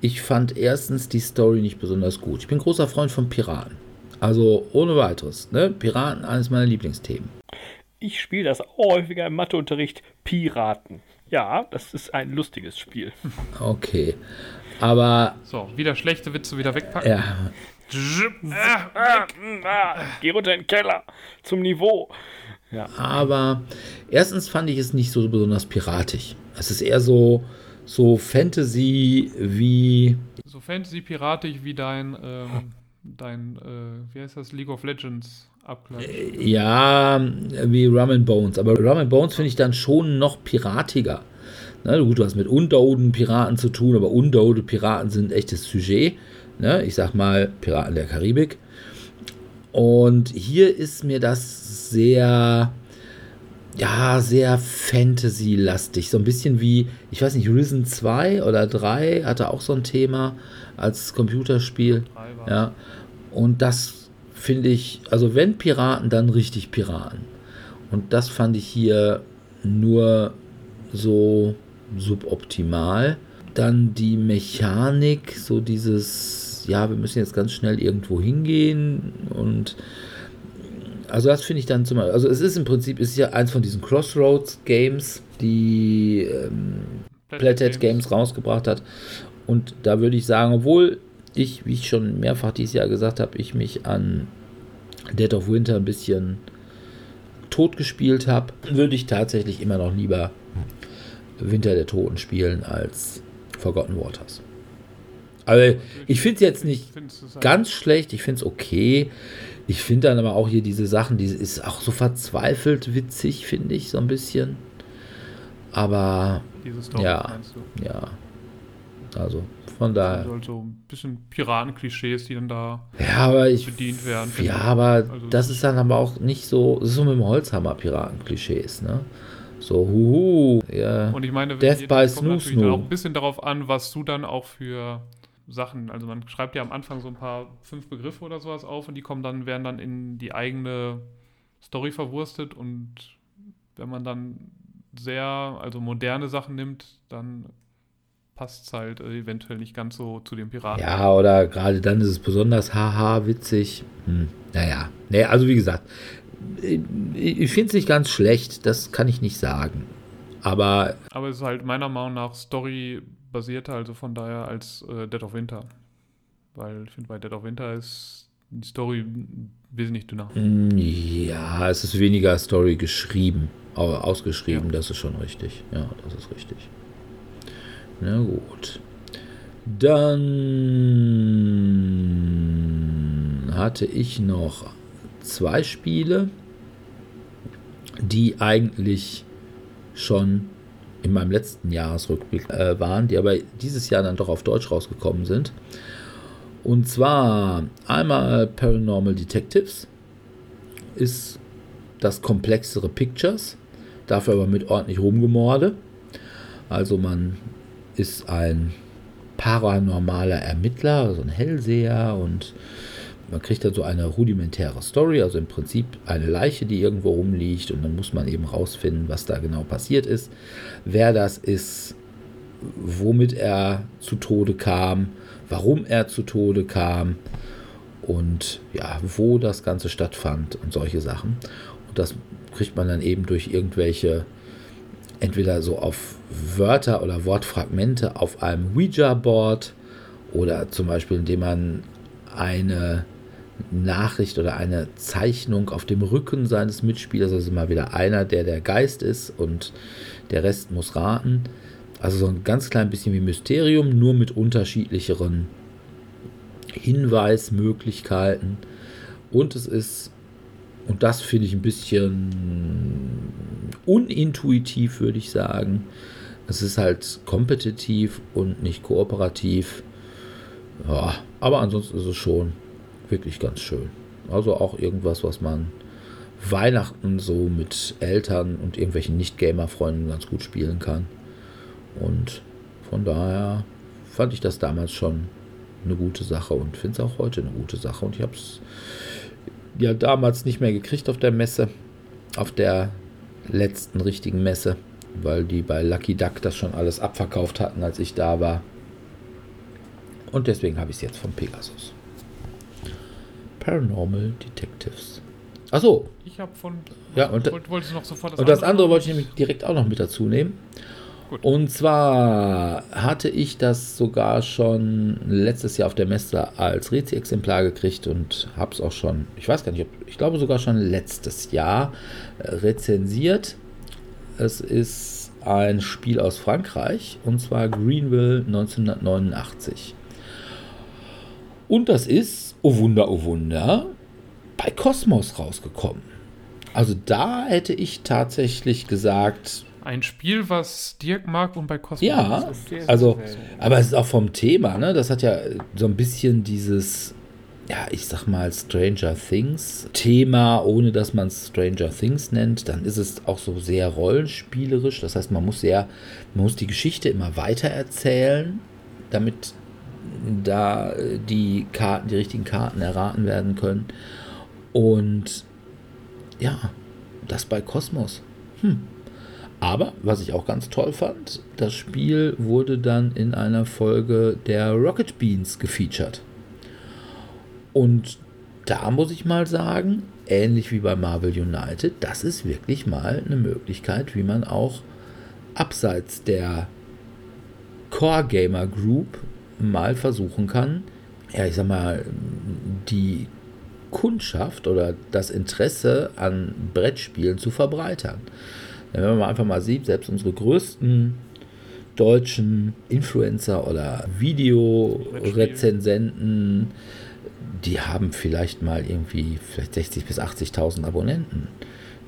Ich fand erstens die Story nicht besonders gut. Ich bin großer Freund von Piraten. Also ohne weiteres. Ne? Piraten, eines meiner Lieblingsthemen. Ich spiele das häufiger im Matheunterricht. Piraten. Ja, das ist ein lustiges Spiel. Okay. Aber. So, wieder schlechte Witze wieder wegpacken. Ja. Geh runter in den Keller zum Niveau. Ja. Aber erstens fand ich es nicht so besonders piratig. Es ist eher so, so Fantasy wie. So Fantasy-piratig wie dein, ähm, dein äh, wie heißt das, League of Legends Abklatsch. Ja, wie Rum and Bones. Aber Rum and Bones finde ich dann schon noch piratiger. Na, gut, du hast mit undoden Piraten zu tun, aber undode Piraten sind echtes Sujet. Ne? Ich sag mal Piraten der Karibik. Und hier ist mir das sehr, ja, sehr Fantasy-lastig. So ein bisschen wie, ich weiß nicht, Risen 2 oder 3 hatte auch so ein Thema als Computerspiel. Ja. Und das finde ich, also wenn Piraten, dann richtig Piraten. Und das fand ich hier nur so suboptimal. Dann die Mechanik, so dieses ja, wir müssen jetzt ganz schnell irgendwo hingehen und also das finde ich dann zum Beispiel, also es ist im Prinzip, ist ja eins von diesen Crossroads Games, die ähm, Plathead Games rausgebracht hat und da würde ich sagen, obwohl ich, wie ich schon mehrfach dieses Jahr gesagt habe, ich mich an Dead of Winter ein bisschen tot gespielt habe, würde ich tatsächlich immer noch lieber Winter der Toten spielen als Forgotten Waters. Aber ich finde es jetzt nicht ganz schlecht, ich finde es okay. Ich finde dann aber auch hier diese Sachen, die ist auch so verzweifelt witzig, finde ich, so ein bisschen. Aber ja, ja. Also von daher. Also ein bisschen Piratenklischees, die dann da ja, aber ich, bedient werden. Ja, aber also das ist dann aber auch nicht so, das ist so mit dem Holzhammer Piratenklischees, ne? So, huhu, ja. Und ich meine, Death by Snoo Snoo. auch ein bisschen darauf an, was du dann auch für Sachen, also man schreibt ja am Anfang so ein paar fünf Begriffe oder sowas auf und die kommen dann, werden dann in die eigene Story verwurstet und wenn man dann sehr, also moderne Sachen nimmt, dann passt es halt äh, eventuell nicht ganz so zu den Piraten. Ja, oder gerade dann ist es besonders haha, witzig. Hm, naja, nee, also wie gesagt, ich finde es nicht ganz schlecht, das kann ich nicht sagen. Aber. Aber es ist halt meiner Meinung nach Story basierter, also von daher als äh, Dead of Winter. Weil ich finde, bei Dead of Winter ist die Story wesentlich dünner. Hm, ja, es ist weniger Story geschrieben, ausgeschrieben, ja. das ist schon richtig. Ja, das ist richtig. Na gut. Dann hatte ich noch zwei Spiele, die eigentlich schon in meinem letzten Jahresrückblick äh, waren, die aber dieses Jahr dann doch auf Deutsch rausgekommen sind. Und zwar einmal Paranormal Detectives ist das komplexere Pictures, dafür aber mit ordentlich Rumgemorde. Also man ist ein paranormaler Ermittler, also ein Hellseher und man kriegt dann so eine rudimentäre Story, also im Prinzip eine Leiche, die irgendwo rumliegt und dann muss man eben rausfinden, was da genau passiert ist, wer das ist, womit er zu Tode kam, warum er zu Tode kam und ja, wo das Ganze stattfand und solche Sachen. Und das kriegt man dann eben durch irgendwelche, entweder so auf Wörter oder Wortfragmente auf einem Ouija-Board oder zum Beispiel indem man eine Nachricht oder eine Zeichnung auf dem Rücken seines Mitspielers, also mal wieder einer, der der Geist ist und der Rest muss raten. Also so ein ganz klein bisschen wie Mysterium, nur mit unterschiedlicheren Hinweismöglichkeiten. Und es ist, und das finde ich ein bisschen unintuitiv, würde ich sagen. Es ist halt kompetitiv und nicht kooperativ. Ja, aber ansonsten ist es schon wirklich ganz schön. Also auch irgendwas, was man Weihnachten so mit Eltern und irgendwelchen Nicht-Gamer-Freunden ganz gut spielen kann. Und von daher fand ich das damals schon eine gute Sache und finde es auch heute eine gute Sache. Und ich habe es ja damals nicht mehr gekriegt auf der Messe, auf der letzten richtigen Messe, weil die bei Lucky Duck das schon alles abverkauft hatten, als ich da war. Und deswegen habe ich es jetzt von Pegasus. Paranormal Detectives. Achso. Ich habe von. Ja, und, wollt, wolltest noch sofort das und das andere wollte ich nämlich direkt auch noch mit dazu nehmen. Gut. Und zwar hatte ich das sogar schon letztes Jahr auf der Messe als Rezi-Exemplar gekriegt und habe es auch schon, ich weiß gar nicht, ich glaube sogar schon letztes Jahr äh, rezensiert. Es ist ein Spiel aus Frankreich und zwar Greenville 1989. Und das ist oh Wunder, oh Wunder, bei Kosmos rausgekommen. Also da hätte ich tatsächlich gesagt. Ein Spiel, was Dirk mag und bei Kosmos. Ja, also, aber es ist auch vom Thema, ne? Das hat ja so ein bisschen dieses, ja, ich sag mal, Stranger Things Thema, ohne dass man es Stranger Things nennt. Dann ist es auch so sehr rollenspielerisch. Das heißt, man muss sehr, man muss die Geschichte immer weiter erzählen, damit da die Karten, die richtigen Karten erraten werden können. Und ja, das bei Kosmos. Hm. Aber, was ich auch ganz toll fand, das Spiel wurde dann in einer Folge der Rocket Beans gefeatured. Und da muss ich mal sagen, ähnlich wie bei Marvel United, das ist wirklich mal eine Möglichkeit, wie man auch abseits der Core Gamer Group mal versuchen kann, ja, ich sag mal, die Kundschaft oder das Interesse an Brettspielen zu verbreitern. Wenn man einfach mal sieht, selbst unsere größten deutschen Influencer oder Videorezensenten, die haben vielleicht mal irgendwie vielleicht 60.000 bis 80.000 Abonnenten.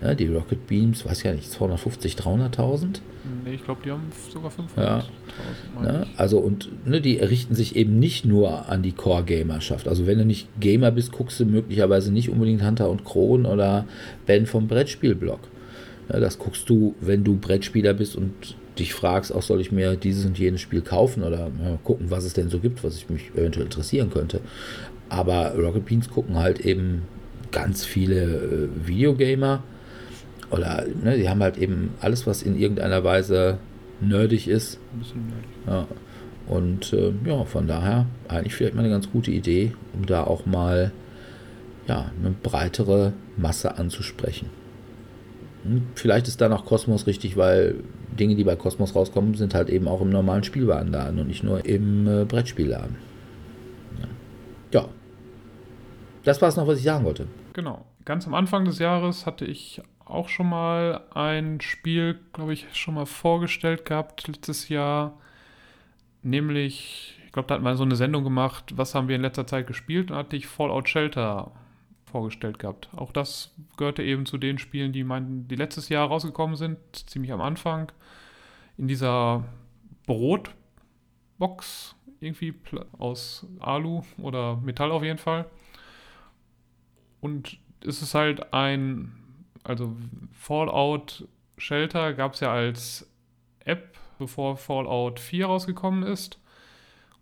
Ja, die Rocket Beams, weiß ich ja nicht, 250, 300.000? Nee, ich glaube, die haben sogar 500.000. Ja. Ne? Also und ne, die richten sich eben nicht nur an die Core-Gamerschaft. Also wenn du nicht Gamer bist, guckst du möglicherweise nicht unbedingt Hunter und Kron oder Ben vom Brettspielblog. Ja, das guckst du, wenn du Brettspieler bist und dich fragst, auch soll ich mir dieses und jenes Spiel kaufen oder ja, gucken, was es denn so gibt, was ich mich eventuell interessieren könnte. Aber Rocket Beans gucken halt eben ganz viele äh, Videogamer oder ne, die haben halt eben alles, was in irgendeiner Weise nerdig ist. Ein bisschen nerdig. Ja. Und äh, ja, von daher eigentlich vielleicht mal eine ganz gute Idee, um da auch mal ja, eine breitere Masse anzusprechen. Hm, Vielleicht ist dann auch Kosmos richtig, weil Dinge, die bei Kosmos rauskommen, sind halt eben auch im normalen Spielwarenladen und nicht nur im äh, Brettspielladen. Das war es noch, was ich sagen wollte. Genau. Ganz am Anfang des Jahres hatte ich auch schon mal ein Spiel, glaube ich, schon mal vorgestellt gehabt letztes Jahr. Nämlich, ich glaube, da hatten wir so eine Sendung gemacht, was haben wir in letzter Zeit gespielt. Da hatte ich Fallout Shelter vorgestellt gehabt. Auch das gehörte eben zu den Spielen, die, mein, die letztes Jahr rausgekommen sind, ziemlich am Anfang. In dieser Brotbox, irgendwie aus Alu oder Metall auf jeden Fall. Und es ist halt ein, also Fallout Shelter gab es ja als App, bevor Fallout 4 rausgekommen ist.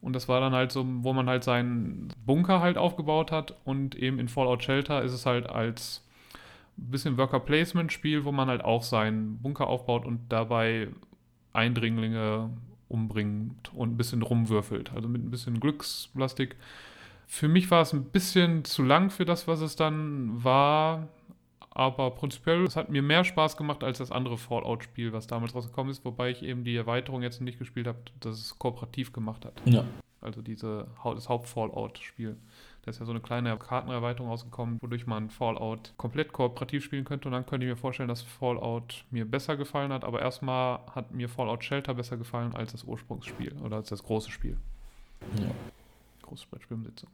Und das war dann halt so, wo man halt seinen Bunker halt aufgebaut hat. Und eben in Fallout Shelter ist es halt als bisschen Worker Placement Spiel, wo man halt auch seinen Bunker aufbaut und dabei Eindringlinge umbringt und ein bisschen rumwürfelt. Also mit ein bisschen Glücksplastik. Für mich war es ein bisschen zu lang für das, was es dann war. Aber prinzipiell, es hat mir mehr Spaß gemacht als das andere Fallout-Spiel, was damals rausgekommen ist, wobei ich eben die Erweiterung jetzt nicht gespielt habe, dass es kooperativ gemacht hat. Ja. Also diese, das Haupt-Fallout-Spiel. Da ist ja so eine kleine Kartenerweiterung rausgekommen, wodurch man Fallout komplett kooperativ spielen könnte. Und dann könnte ich mir vorstellen, dass Fallout mir besser gefallen hat. Aber erstmal hat mir Fallout Shelter besser gefallen als das Ursprungsspiel oder als das große Spiel. Ja. Große Brettspielumsetzung.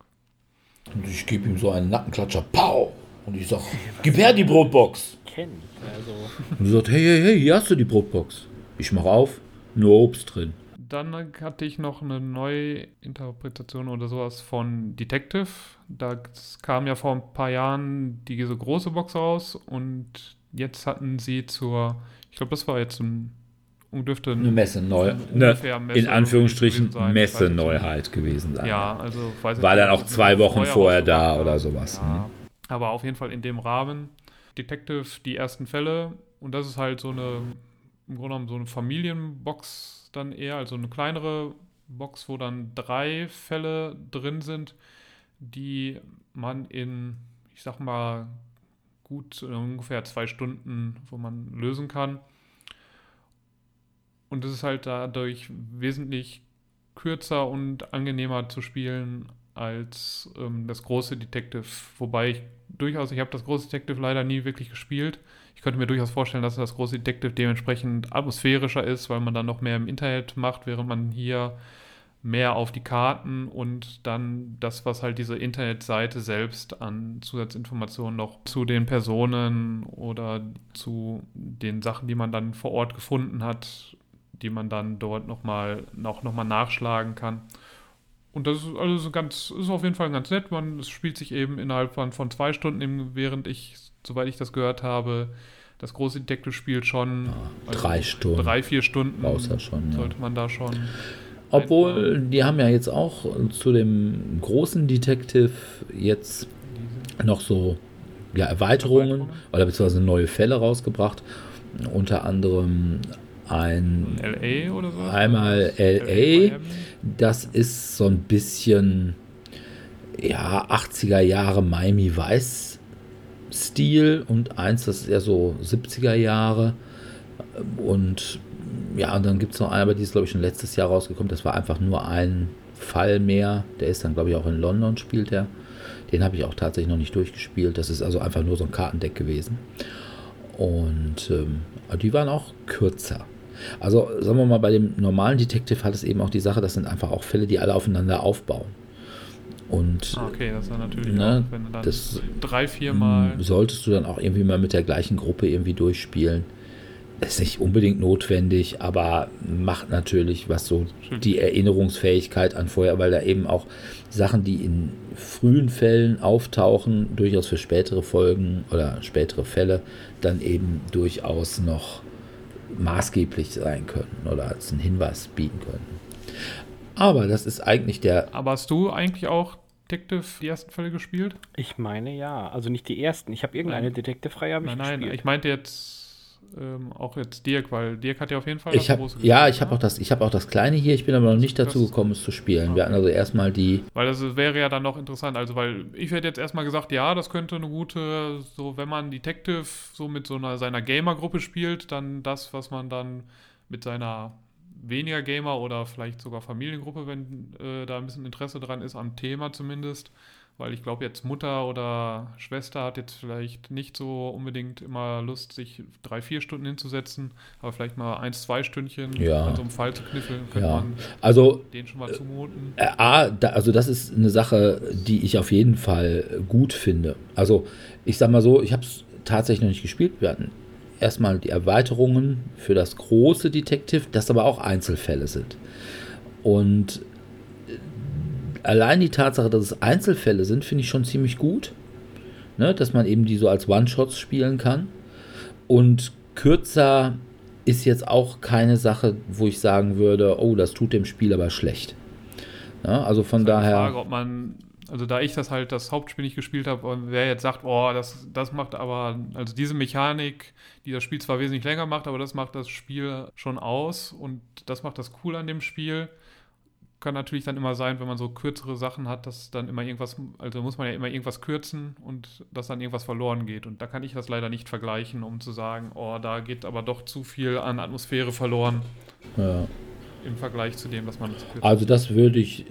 Und ich gebe ihm so einen Nackenklatscher. Pow! Und ich sag, gib her die Brotbox. Kenn. Also, Und sie sagt, hey, hey, hey, hier hast du die Brotbox. Ich mach auf, nur Obst drin. Dann hatte ich noch eine neue Interpretation oder sowas von Detective. Da kam ja vor ein paar Jahren diese große Box raus und jetzt hatten sie zur, ich glaube, das war jetzt ein, dürfte Eine Messe neu, ne, Messe in Anführungsstrichen gewesen sein. Messe nicht. Neuheit gewesen sein. Ja, also weiß War jetzt dann nicht, auch zwei Wochen vorher da oder sowas, Ja. ne? Aber auf jeden Fall in dem Rahmen. Detective, die ersten Fälle. Und das ist halt so eine, im Grunde genommen so eine Familienbox dann eher, also eine kleinere Box, wo dann drei Fälle drin sind, die man in, ich sag mal, gut äh, ungefähr zwei Stunden, wo man lösen kann. Und es ist halt dadurch wesentlich kürzer und angenehmer zu spielen als ähm, das große Detective. Wobei ich durchaus, ich habe das große Detective leider nie wirklich gespielt. Ich könnte mir durchaus vorstellen, dass das große Detective dementsprechend atmosphärischer ist, weil man dann noch mehr im Internet macht, während man hier mehr auf die Karten und dann das, was halt diese Internetseite selbst an Zusatzinformationen noch zu den Personen oder zu den Sachen, die man dann vor Ort gefunden hat, die man dann dort nochmal noch, noch mal nachschlagen kann. Und das ist also so ganz, ist auf jeden Fall ganz nett. Man es spielt sich eben innerhalb von, von zwei Stunden, eben, während ich, soweit ich das gehört habe, das große Detective spielt schon also drei Stunden. Drei, vier Stunden du schon, ja. sollte man da schon. Obwohl, die haben ja jetzt auch zu dem großen Detective jetzt noch so ja, Erweiterungen, Erweiterungen? oder beziehungsweise neue Fälle rausgebracht. Unter anderem ein LA oder so? Einmal LA. Miami? Das ist so ein bisschen, ja, 80er Jahre Miami Weiß Stil und eins, das ist eher so 70er Jahre. Und ja, und dann gibt es noch eine, aber die ist, glaube ich, schon letztes Jahr rausgekommen. Das war einfach nur ein Fall mehr. Der ist dann, glaube ich, auch in London spielt der. Den habe ich auch tatsächlich noch nicht durchgespielt. Das ist also einfach nur so ein Kartendeck gewesen. Und ähm, die waren auch kürzer. Also sagen wir mal, bei dem normalen Detective hat es eben auch die Sache, das sind einfach auch Fälle, die alle aufeinander aufbauen. Und Ah, okay, das ist natürlich Ne, auch, wenn du dann das- drei, vier Mal. solltest du dann auch irgendwie mal mit der gleichen Gruppe irgendwie durchspielen. Ist nicht unbedingt notwendig, aber macht natürlich, was so die Erinnerungsfähigkeit an vorher, weil da eben auch Sachen, die in frühen Fällen auftauchen, durchaus für spätere Folgen oder spätere Fälle dann eben durchaus noch maßgeblich sein können oder als einen Hinweis bieten können. Aber das ist eigentlich der Aber hast du eigentlich auch Detective die ersten Fälle gespielt? Ich meine ja. Also nicht die ersten. Ich habe irgendeine. Detective-Reihe habe ich Nein, nein, gespielt. ich meinte jetzt ähm, auch jetzt Dirk, weil Dirk hat ja auf jeden Fall Ich das habe große ja, gespielt, ich habe ne? auch das, ich habe auch das kleine hier. Ich bin aber noch nicht dazu Das- gekommen, es zu spielen. Wir Okay. hatten also erstmal die. Weil das wäre ja dann noch interessant, also weil ich hätte jetzt erstmal gesagt, ja, das könnte eine gute, so wenn man Detective so mit so einer seiner Gamer-Gruppe spielt, dann das, was man dann mit seiner weniger Gamer oder vielleicht sogar Familiengruppe, wenn äh, da ein bisschen Interesse dran ist, am Thema zumindest. Weil ich glaube, jetzt Mutter oder Schwester hat jetzt vielleicht nicht so unbedingt immer Lust, sich drei, vier Stunden hinzusetzen, aber vielleicht mal eins, zwei Stündchen Ja. an so einem Fall zu kniffeln, könnte Ja. man Also den schon mal zumuten. Äh, A, da, also das ist eine Sache, die ich auf jeden Fall gut finde. Also ich sag mal so, ich habe es tatsächlich noch nicht gespielt. Wir hatten erstmal die Erweiterungen für das große Detective, das aber auch Einzelfälle sind. Und äh, allein die Tatsache, dass es Einzelfälle sind, finde ich schon ziemlich gut. Ne, dass man eben die so als One-Shots spielen kann. Und kürzer ist jetzt auch keine Sache, wo ich sagen würde, oh, das tut dem Spiel aber schlecht. Ja, also von ist halt die daher. Frage, ob man, also da ich das halt das Hauptspiel nicht gespielt habe und wer jetzt sagt, oh, das, das macht aber, also diese Mechanik, die das Spiel zwar wesentlich länger macht, aber das macht das Spiel schon aus und das macht das cool an dem Spiel. Kann natürlich dann immer sein, wenn man so kürzere Sachen hat, dass dann immer irgendwas, also muss man ja immer irgendwas kürzen und dass dann irgendwas verloren geht. Und da kann ich das leider nicht vergleichen, um zu sagen, oh, da geht aber doch zu viel an Atmosphäre verloren Ja. im Vergleich zu dem, was man jetzt kürzt. Also das würde ich,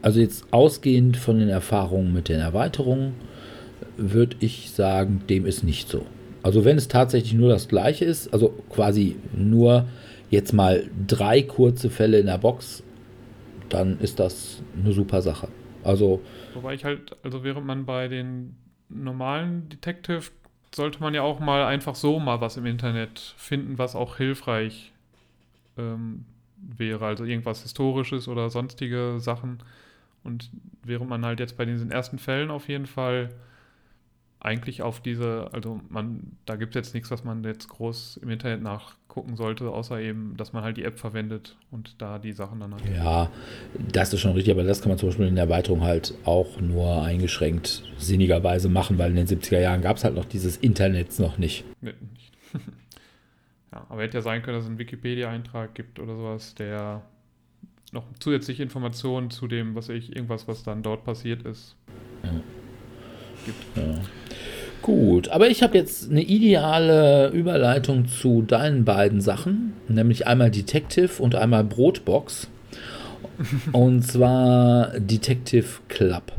also jetzt ausgehend von den Erfahrungen mit den Erweiterungen, würde ich sagen, dem ist nicht so. Also wenn es tatsächlich nur das gleiche ist, also quasi nur jetzt mal drei kurze Fälle in der Box, dann ist das eine super Sache. Also Wobei ich halt, also während man bei den normalen Detective sollte man ja auch mal einfach so mal was im Internet finden, was auch hilfreich ähm, wäre. Also irgendwas Historisches oder sonstige Sachen. Und während man halt jetzt bei diesen ersten Fällen auf jeden Fall eigentlich auf diese, also man, da gibt es jetzt nichts, was man jetzt groß im Internet nachgucken sollte, außer eben, dass man halt die App verwendet und da die Sachen dann hat. ja, das ist schon richtig, aber das kann man zum Beispiel in der Erweiterung halt auch nur eingeschränkt sinnigerweise machen, weil in den 70er Jahren gab es halt noch dieses Internet noch nicht. Nee, nicht. ja, aber hätte ja sein können, dass es einen Wikipedia-Eintrag gibt oder sowas, der noch zusätzliche Informationen zu dem, was ich, irgendwas, was dann dort passiert ist. Gut, aber ich habe jetzt eine ideale Überleitung zu deinen beiden Sachen, nämlich einmal Detective und einmal Brotbox. und zwar Detective Club.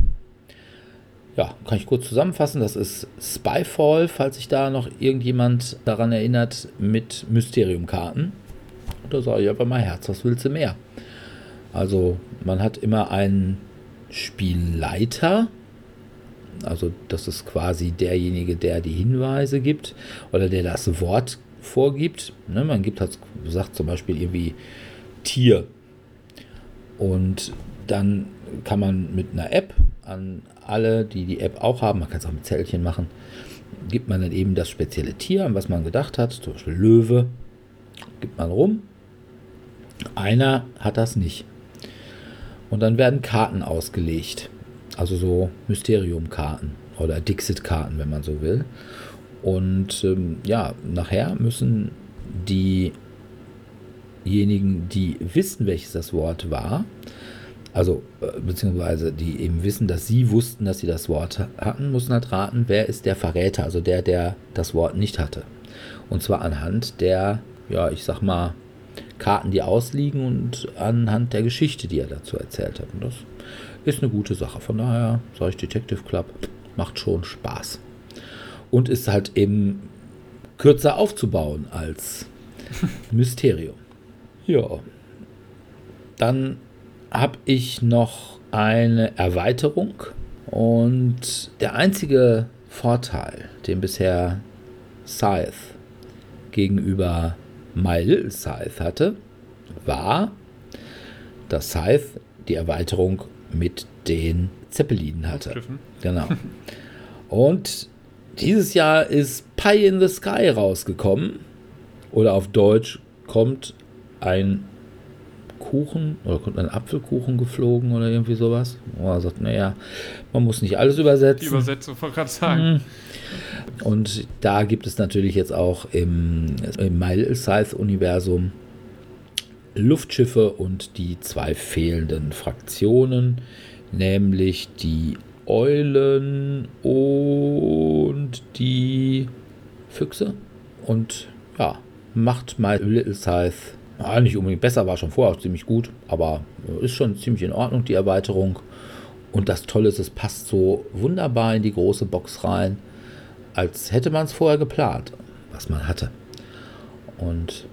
Ja, kann ich kurz zusammenfassen. Das ist Spyfall, falls sich da noch irgendjemand daran erinnert, mit Mysteriumkarten. Und da sage ich einfach mal Herz, was willst du mehr? Also, man hat immer einen Spielleiter, also das ist quasi derjenige, der die Hinweise gibt oder der das Wort vorgibt. Ne, man gibt halt, sagt zum Beispiel irgendwie Tier. Und dann kann man mit einer App an alle, die die App auch haben, man kann es auch mit Zellchen machen, gibt man dann eben das spezielle Tier, an was man gedacht hat, zum Beispiel Löwe, gibt man rum. Einer hat das nicht. Und dann werden Karten ausgelegt. Also so Mysterium-Karten oder Dixit-Karten, wenn man so will. Und ähm, ja, nachher müssen diejenigen, die wissen, welches das Wort war, also äh, beziehungsweise die eben wissen, dass sie wussten, dass sie das Wort ha- hatten, müssen halt raten, wer ist der Verräter, also der, der das Wort nicht hatte. Und zwar anhand der, ja, ich sag mal, Karten, die ausliegen und anhand der Geschichte, die er dazu erzählt hat. Und das ist eine gute Sache. Von daher sage ich Detective Club, macht schon Spaß. Und ist halt eben kürzer aufzubauen als Mysterium. Ja. Dann habe ich noch eine Erweiterung und der einzige Vorteil, den bisher Scythe gegenüber My Little Scythe hatte, war, dass Scythe die Erweiterung mit den Zeppelinen hatte. Genau. Und dieses Jahr ist Pie in the Sky rausgekommen. Oder auf Deutsch kommt ein Kuchen oder kommt ein Apfelkuchen geflogen oder irgendwie sowas. Oh, er sagt, naja, man muss nicht alles übersetzen. Die Übersetzung, wollte gerade sagen. Mhm. Und da gibt es natürlich jetzt auch im, im Mile Size Universum Luftschiffe und die zwei fehlenden Fraktionen, nämlich die Eulen und die Füchse. Und ja, macht My Little ja, nicht unbedingt besser, war schon vorher auch ziemlich gut, aber ist schon ziemlich in Ordnung, die Erweiterung. Und das Tolle ist, es passt so wunderbar in die große Box rein, als hätte man es vorher geplant, was man hatte. Und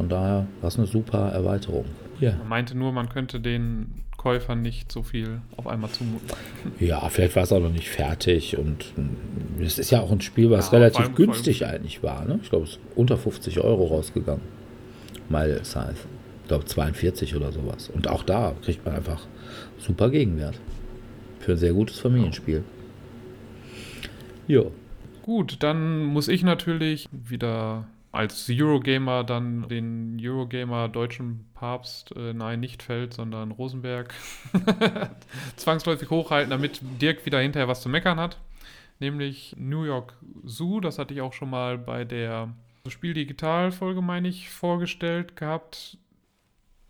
von daher war es eine super Erweiterung. Ja. Man meinte nur, man könnte den Käufern nicht so viel auf einmal zumuten. Ja, vielleicht war es auch noch nicht fertig und es ist ja auch ein Spiel, was ja, relativ günstig eigentlich war. Ne? Ich glaube, es ist unter 50 Euro rausgegangen. Mile Size. Ich glaube 42 oder sowas. Und auch da kriegt man einfach super Gegenwert. Für ein sehr gutes Familienspiel. Ja. Gut, dann muss ich natürlich wieder als Eurogamer dann den Eurogamer deutschen Papst, äh, nein, nicht Feld, sondern Rosenberg, zwangsläufig hochhalten, damit Dirk wieder hinterher was zu meckern hat. Nämlich New York Zoo, das hatte ich auch schon mal bei der Spiel Digital Folge, meine ich, vorgestellt gehabt.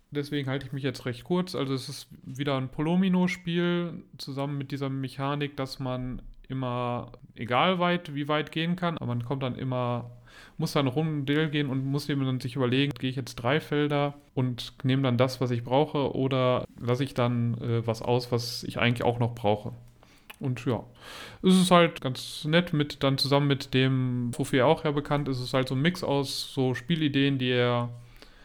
Deswegen halte ich mich jetzt recht kurz. Also es ist wieder ein Polomino-Spiel zusammen mit dieser Mechanik, dass man immer, egal weit, wie weit gehen kann, aber man kommt dann immer, muss dann Rundel gehen und muss dann sich überlegen, gehe ich jetzt drei Felder und nehme dann das, was ich brauche, oder lasse ich dann äh, was aus, was ich eigentlich auch noch brauche. Und ja, es ist halt ganz nett mit dann zusammen mit dem, wofür er auch ja bekannt ist, es ist halt so ein Mix aus so Spielideen, die er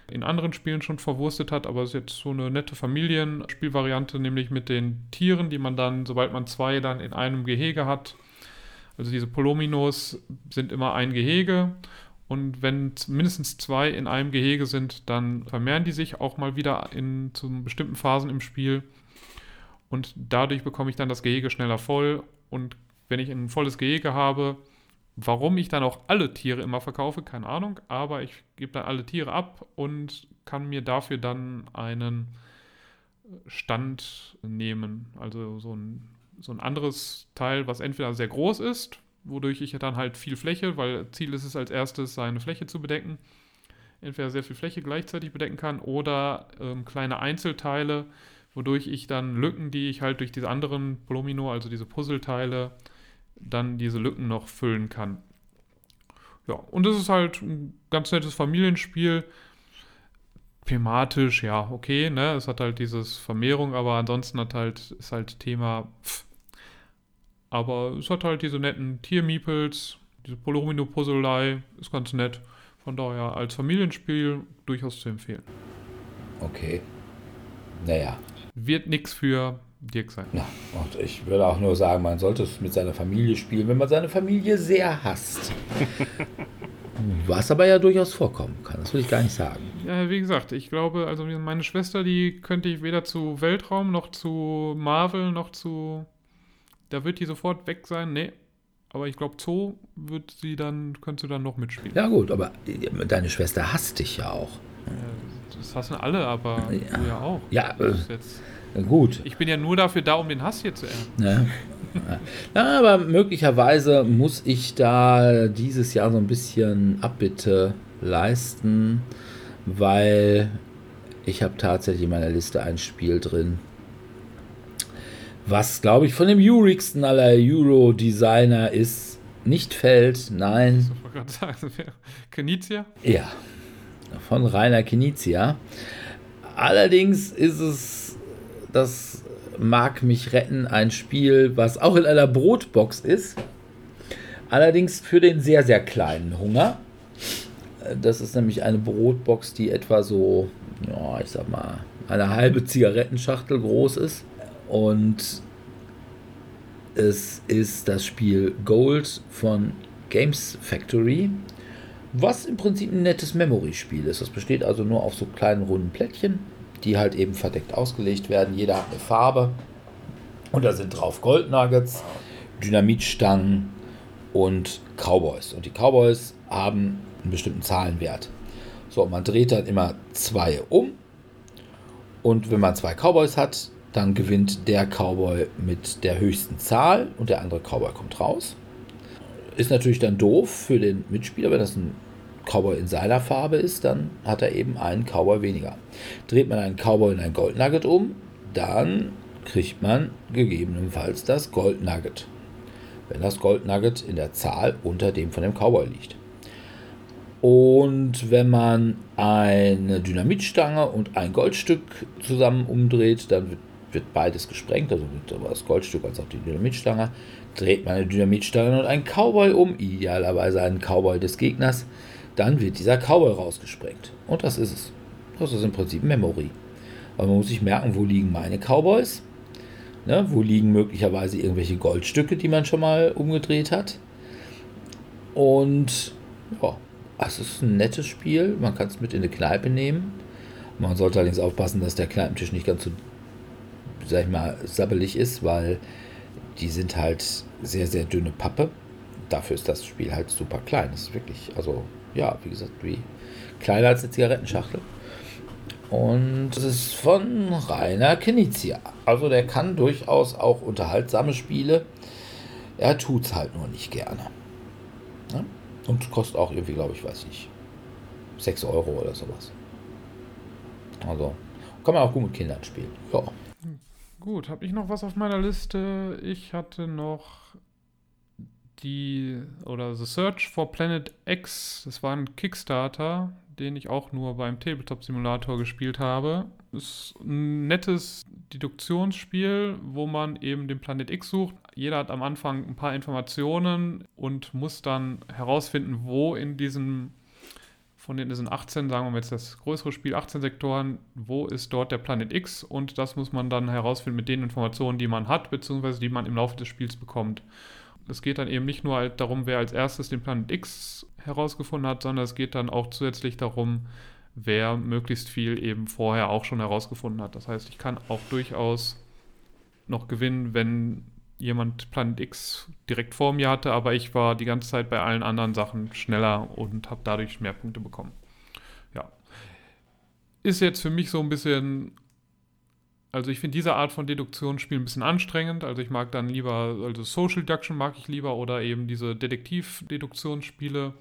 in anderen Spielen schon verwurstet hat, aber es ist jetzt so eine nette Familienspielvariante, nämlich mit den Tieren, die man dann, sobald man zwei dann in einem Gehege hat, also diese Polominos sind immer ein Gehege und wenn mindestens zwei in einem Gehege sind, dann vermehren die sich auch mal wieder in zu bestimmten Phasen im Spiel und dadurch bekomme ich dann das Gehege schneller voll. Und wenn ich ein volles Gehege habe, warum ich dann auch alle Tiere immer verkaufe, keine Ahnung, aber ich gebe dann alle Tiere ab und kann mir dafür dann einen Stand nehmen. Also so ein, so ein anderes Teil, was entweder sehr groß ist, wodurch ich dann halt viel Fläche, weil Ziel ist es als erstes, seine Fläche zu bedecken, entweder sehr viel Fläche gleichzeitig bedecken kann oder ähm, kleine Einzelteile, wodurch ich dann Lücken, die ich halt durch diese anderen Polomino, also diese Puzzleteile, dann diese Lücken noch füllen kann. Ja, und es ist halt ein ganz nettes Familienspiel. Thematisch, ja, okay, ne? Es hat halt dieses Vermehrung, aber ansonsten hat halt, ist halt Thema. Pff. Aber es hat halt diese netten Tiermiepels, diese Polomino-Puzzlei, ist ganz nett. Von daher als Familienspiel durchaus zu empfehlen. Okay. Naja, wird nichts für Dirk sein. Ja, und ich würde auch nur sagen, man sollte es mit seiner Familie spielen, wenn man seine Familie sehr hasst. Was aber ja durchaus vorkommen kann, das will ich gar nicht sagen. Ja, wie gesagt, ich glaube, also meine Schwester, die könnte ich weder zu Weltraum noch zu Marvel noch zu. Da wird die sofort weg sein. Nee. Aber ich glaube, Zoo wird sie dann, könntest du dann noch mitspielen. Ja, gut, aber deine Schwester hasst dich ja auch. Das hassen alle, aber ja. du ja auch. Ja, äh, gut. Ich bin ja nur dafür da, um den Hass hier zu ernten. Ja. ja, aber möglicherweise muss ich da dieses Jahr so ein bisschen Abbitte leisten, weil ich habe tatsächlich in meiner Liste ein Spiel drin, was, glaube ich, von dem urigsten aller Euro-Designer ist. Nicht fällt, nein. Ich gerade sagen, Kenizia? Ja. von Rainer Knizia. Allerdings ist es, das mag mich retten, ein Spiel, was auch in einer Brotbox ist. Allerdings für den sehr, sehr kleinen Hunger. Das ist nämlich eine Brotbox, die etwa so, ja, ich sag mal, eine halbe Zigarettenschachtel groß ist. Und es ist das Spiel Gold von Games Factory, was im Prinzip ein nettes Memory-Spiel ist. Das besteht also nur auf so kleinen runden Plättchen, die halt eben verdeckt ausgelegt werden. Jeder hat eine Farbe. Und da sind drauf Goldnuggets, Dynamitstangen und Cowboys. Und die Cowboys haben einen bestimmten Zahlenwert. So, man dreht dann immer zwei um. Und wenn man zwei Cowboys hat, dann gewinnt der Cowboy mit der höchsten Zahl und der andere Cowboy kommt raus. Ist natürlich dann doof für den Mitspieler, wenn das ein Cowboy in seiner Farbe ist, dann hat er eben einen Cowboy weniger. Dreht man einen Cowboy in ein Gold Nugget um, dann kriegt man gegebenenfalls das Gold Nugget. Wenn das Gold Nugget in der Zahl unter dem von dem Cowboy liegt. Und wenn man eine Dynamitstange und ein Goldstück zusammen umdreht, dann wird, wird beides gesprengt, also sowohl das Goldstück als auch die Dynamitstange. Dreht man eine Dynamitstange und einen Cowboy um, idealerweise einen Cowboy des Gegners, dann wird dieser Cowboy rausgesprengt. Und das ist es. Das ist im Prinzip Memory. Aber man muss sich merken, wo liegen meine Cowboys? Ne, wo liegen möglicherweise irgendwelche Goldstücke, die man schon mal umgedreht hat? Und ja, es ist ein nettes Spiel. Man kann es mit in eine Kneipe nehmen. Man sollte allerdings aufpassen, dass der Kneipentisch nicht ganz so, sag ich mal, sabbelig ist, weil die sind halt sehr, sehr dünne Pappe. Dafür ist das Spiel halt super klein. Das ist wirklich, also ja, wie gesagt, wie kleiner als eine Zigarettenschachtel. Und es ist von Rainer Knizia. Also der kann durchaus auch unterhaltsame Spiele. Er tut es halt nur nicht gerne. Ja? Und kostet auch irgendwie, glaube ich, weiß ich, 6 Euro oder sowas. Also kann man auch gut mit Kindern spielen. Ja. Gut, habe ich noch was auf meiner Liste? Ich hatte noch die oder The Search for Planet X, das war ein Kickstarter, den ich auch nur beim Tabletop Simulator gespielt habe. Ist ein nettes Deduktionsspiel, wo man eben den Planet X sucht. Jeder hat am Anfang ein paar Informationen und muss dann herausfinden, wo in diesem von den diesen 18, sagen wir mal jetzt das größere Spiel, 18 Sektoren, wo ist dort der Planet X? Und das muss man dann herausfinden mit den Informationen, die man hat, beziehungsweise die man im Laufe des Spiels bekommt. Es geht dann eben nicht nur halt darum, wer als erstes den Planet X herausgefunden hat, sondern es geht dann auch zusätzlich darum, wer möglichst viel eben vorher auch schon herausgefunden hat. Das heißt, ich kann auch durchaus noch gewinnen, wenn jemand Planet X direkt vor mir hatte, aber ich war die ganze Zeit bei allen anderen Sachen schneller und habe dadurch mehr Punkte bekommen. Ja. Ist jetzt für mich so ein bisschen also ich finde diese Art von Deduktionsspiel ein bisschen anstrengend. Also ich mag dann lieber, also Social Deduction mag ich lieber oder eben diese Detektiv-Deduktionsspiele.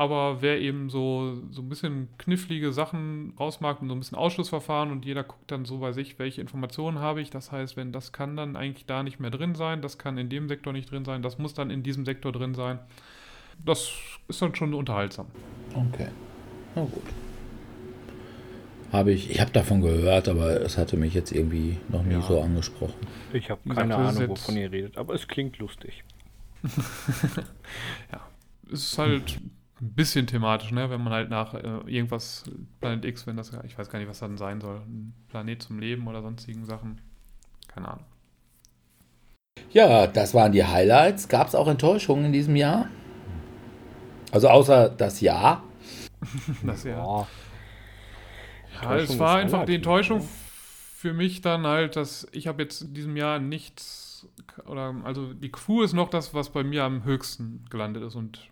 Aber wer eben so, so ein bisschen knifflige Sachen rausmacht und so ein bisschen Ausschlussverfahren und jeder guckt dann so bei sich, welche Informationen habe ich. Das heißt, wenn das kann dann eigentlich da nicht mehr drin sein, das kann in dem Sektor nicht drin sein, das muss dann in diesem Sektor drin sein. Das ist dann schon unterhaltsam. Okay. Na gut habe ich, ich habe davon gehört, aber es hatte mich jetzt irgendwie noch nie ja. so angesprochen. Ich habe keine gesagt, Ahnung, wovon ihr redet, aber es klingt lustig. ja, es ist halt ein bisschen thematisch, ne? wenn man halt nach äh, irgendwas, Planet X, wenn das, ich weiß gar nicht, was das dann sein soll, ein Planet zum Leben oder sonstigen Sachen, keine Ahnung. Ja, das waren die Highlights. Gab es auch Enttäuschungen in diesem Jahr? Also außer das Jahr. das Jahr. Ja, es war einfach die Enttäuschung ne? für mich dann halt, dass ich habe jetzt in diesem Jahr nichts oder also die Crew ist noch das, was bei mir am höchsten gelandet ist und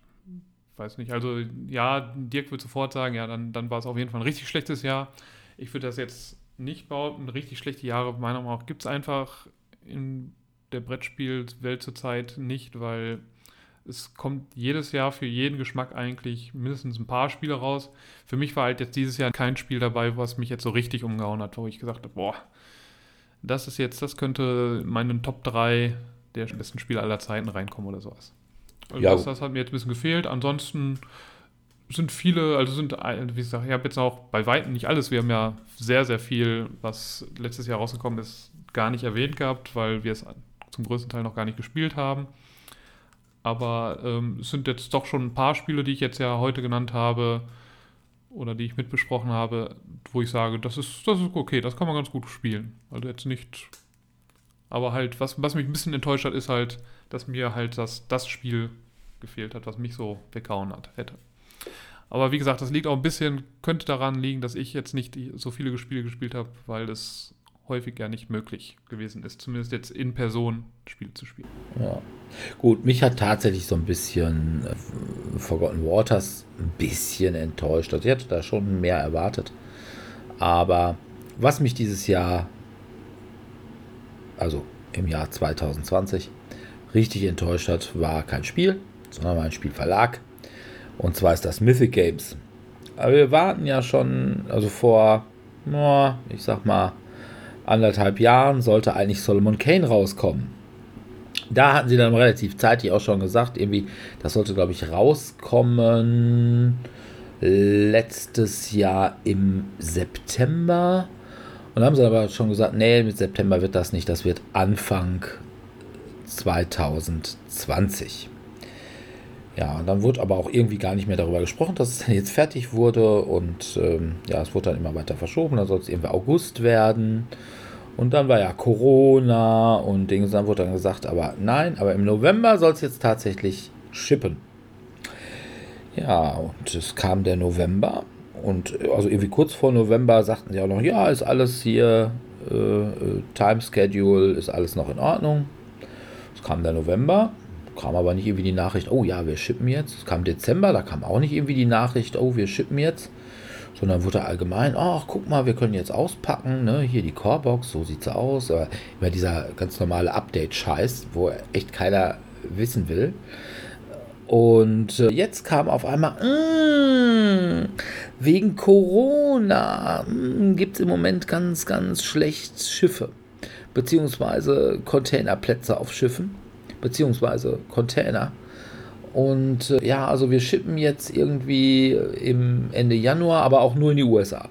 weiß nicht, also ja, Dirk wird sofort sagen, ja, dann, dann war es auf jeden Fall ein richtig schlechtes Jahr. Ich würde das jetzt nicht behaupten, richtig schlechte Jahre meiner Meinung nach gibt es einfach in der Brettspielwelt zurzeit nicht, weil es kommt jedes Jahr für jeden Geschmack eigentlich mindestens ein paar Spiele raus. Für mich war halt jetzt dieses Jahr kein Spiel dabei, was mich jetzt so richtig umgehauen hat, wo ich gesagt habe, boah, das ist jetzt, das könnte meinen Top 3 der besten Spiele aller Zeiten reinkommen oder sowas. Also ja. das, das, hat mir jetzt ein bisschen gefehlt. Ansonsten sind viele, also sind, wie gesagt, ich habe jetzt auch bei Weitem nicht alles. Wir haben ja sehr, sehr viel, was letztes Jahr rausgekommen ist, gar nicht erwähnt gehabt, weil wir es zum größten Teil noch gar nicht gespielt haben. Aber ähm, es sind jetzt doch schon ein paar Spiele, die ich jetzt ja heute genannt habe oder die ich mitbesprochen habe, wo ich sage, das ist, das ist okay, das kann man ganz gut spielen. Also jetzt nicht. Aber halt, was, was mich ein bisschen enttäuscht hat, ist halt, dass mir halt das, das Spiel gefehlt hat, was mich so weggehauen hat, hätte. Aber wie gesagt, das liegt auch ein bisschen, könnte daran liegen, dass ich jetzt nicht so viele Spiele gespielt habe, weil das häufig ja nicht möglich gewesen ist, zumindest jetzt in Person Spiele zu spielen. Ja. Gut, mich hat tatsächlich so ein bisschen äh, Forgotten Waters ein bisschen enttäuscht. Also ich hatte da schon mehr erwartet. Aber was mich dieses Jahr, also im Jahr 2020, richtig enttäuscht hat, war kein Spiel, sondern war ein Spielverlag. Und zwar ist das Mythic Games. Aber wir warten ja schon, also vor, ich sag mal, anderthalb Jahren sollte eigentlich Solomon Kane rauskommen. Da hatten sie dann relativ zeitig auch schon gesagt, irgendwie, das sollte, glaube ich, rauskommen letztes Jahr im September. Und haben sie aber schon gesagt, nee, mit September wird das nicht, das wird Anfang 2020. Ja, und dann wurde aber auch irgendwie gar nicht mehr darüber gesprochen, dass es dann jetzt fertig wurde und ähm, ja, es wurde dann immer weiter verschoben. Dann soll es irgendwie August werden. Und dann war ja Corona und Dings, dann wurde dann gesagt, aber nein, aber im November soll es jetzt tatsächlich shippen. Ja, und es kam der November und also irgendwie kurz vor November sagten sie auch noch, ja, ist alles hier, äh, äh Time Schedule, ist alles noch in Ordnung. Es kam der November kam aber nicht irgendwie die Nachricht, oh ja, wir schippen jetzt. Es kam Dezember, da kam auch nicht irgendwie die Nachricht, oh, wir schippen jetzt. Sondern wurde allgemein, ach, guck mal, wir können jetzt auspacken, ne? hier die Corebox, so sieht's aus. Aber immer dieser ganz normale Update-Scheiß, wo echt keiner wissen will. Und äh, jetzt kam auf einmal, mm, wegen Corona mm, gibt es im Moment ganz, ganz schlecht Schiffe, beziehungsweise Containerplätze auf Schiffen beziehungsweise Container. Und äh, ja, also wir schippen jetzt irgendwie im Ende Januar, aber auch nur in die USA.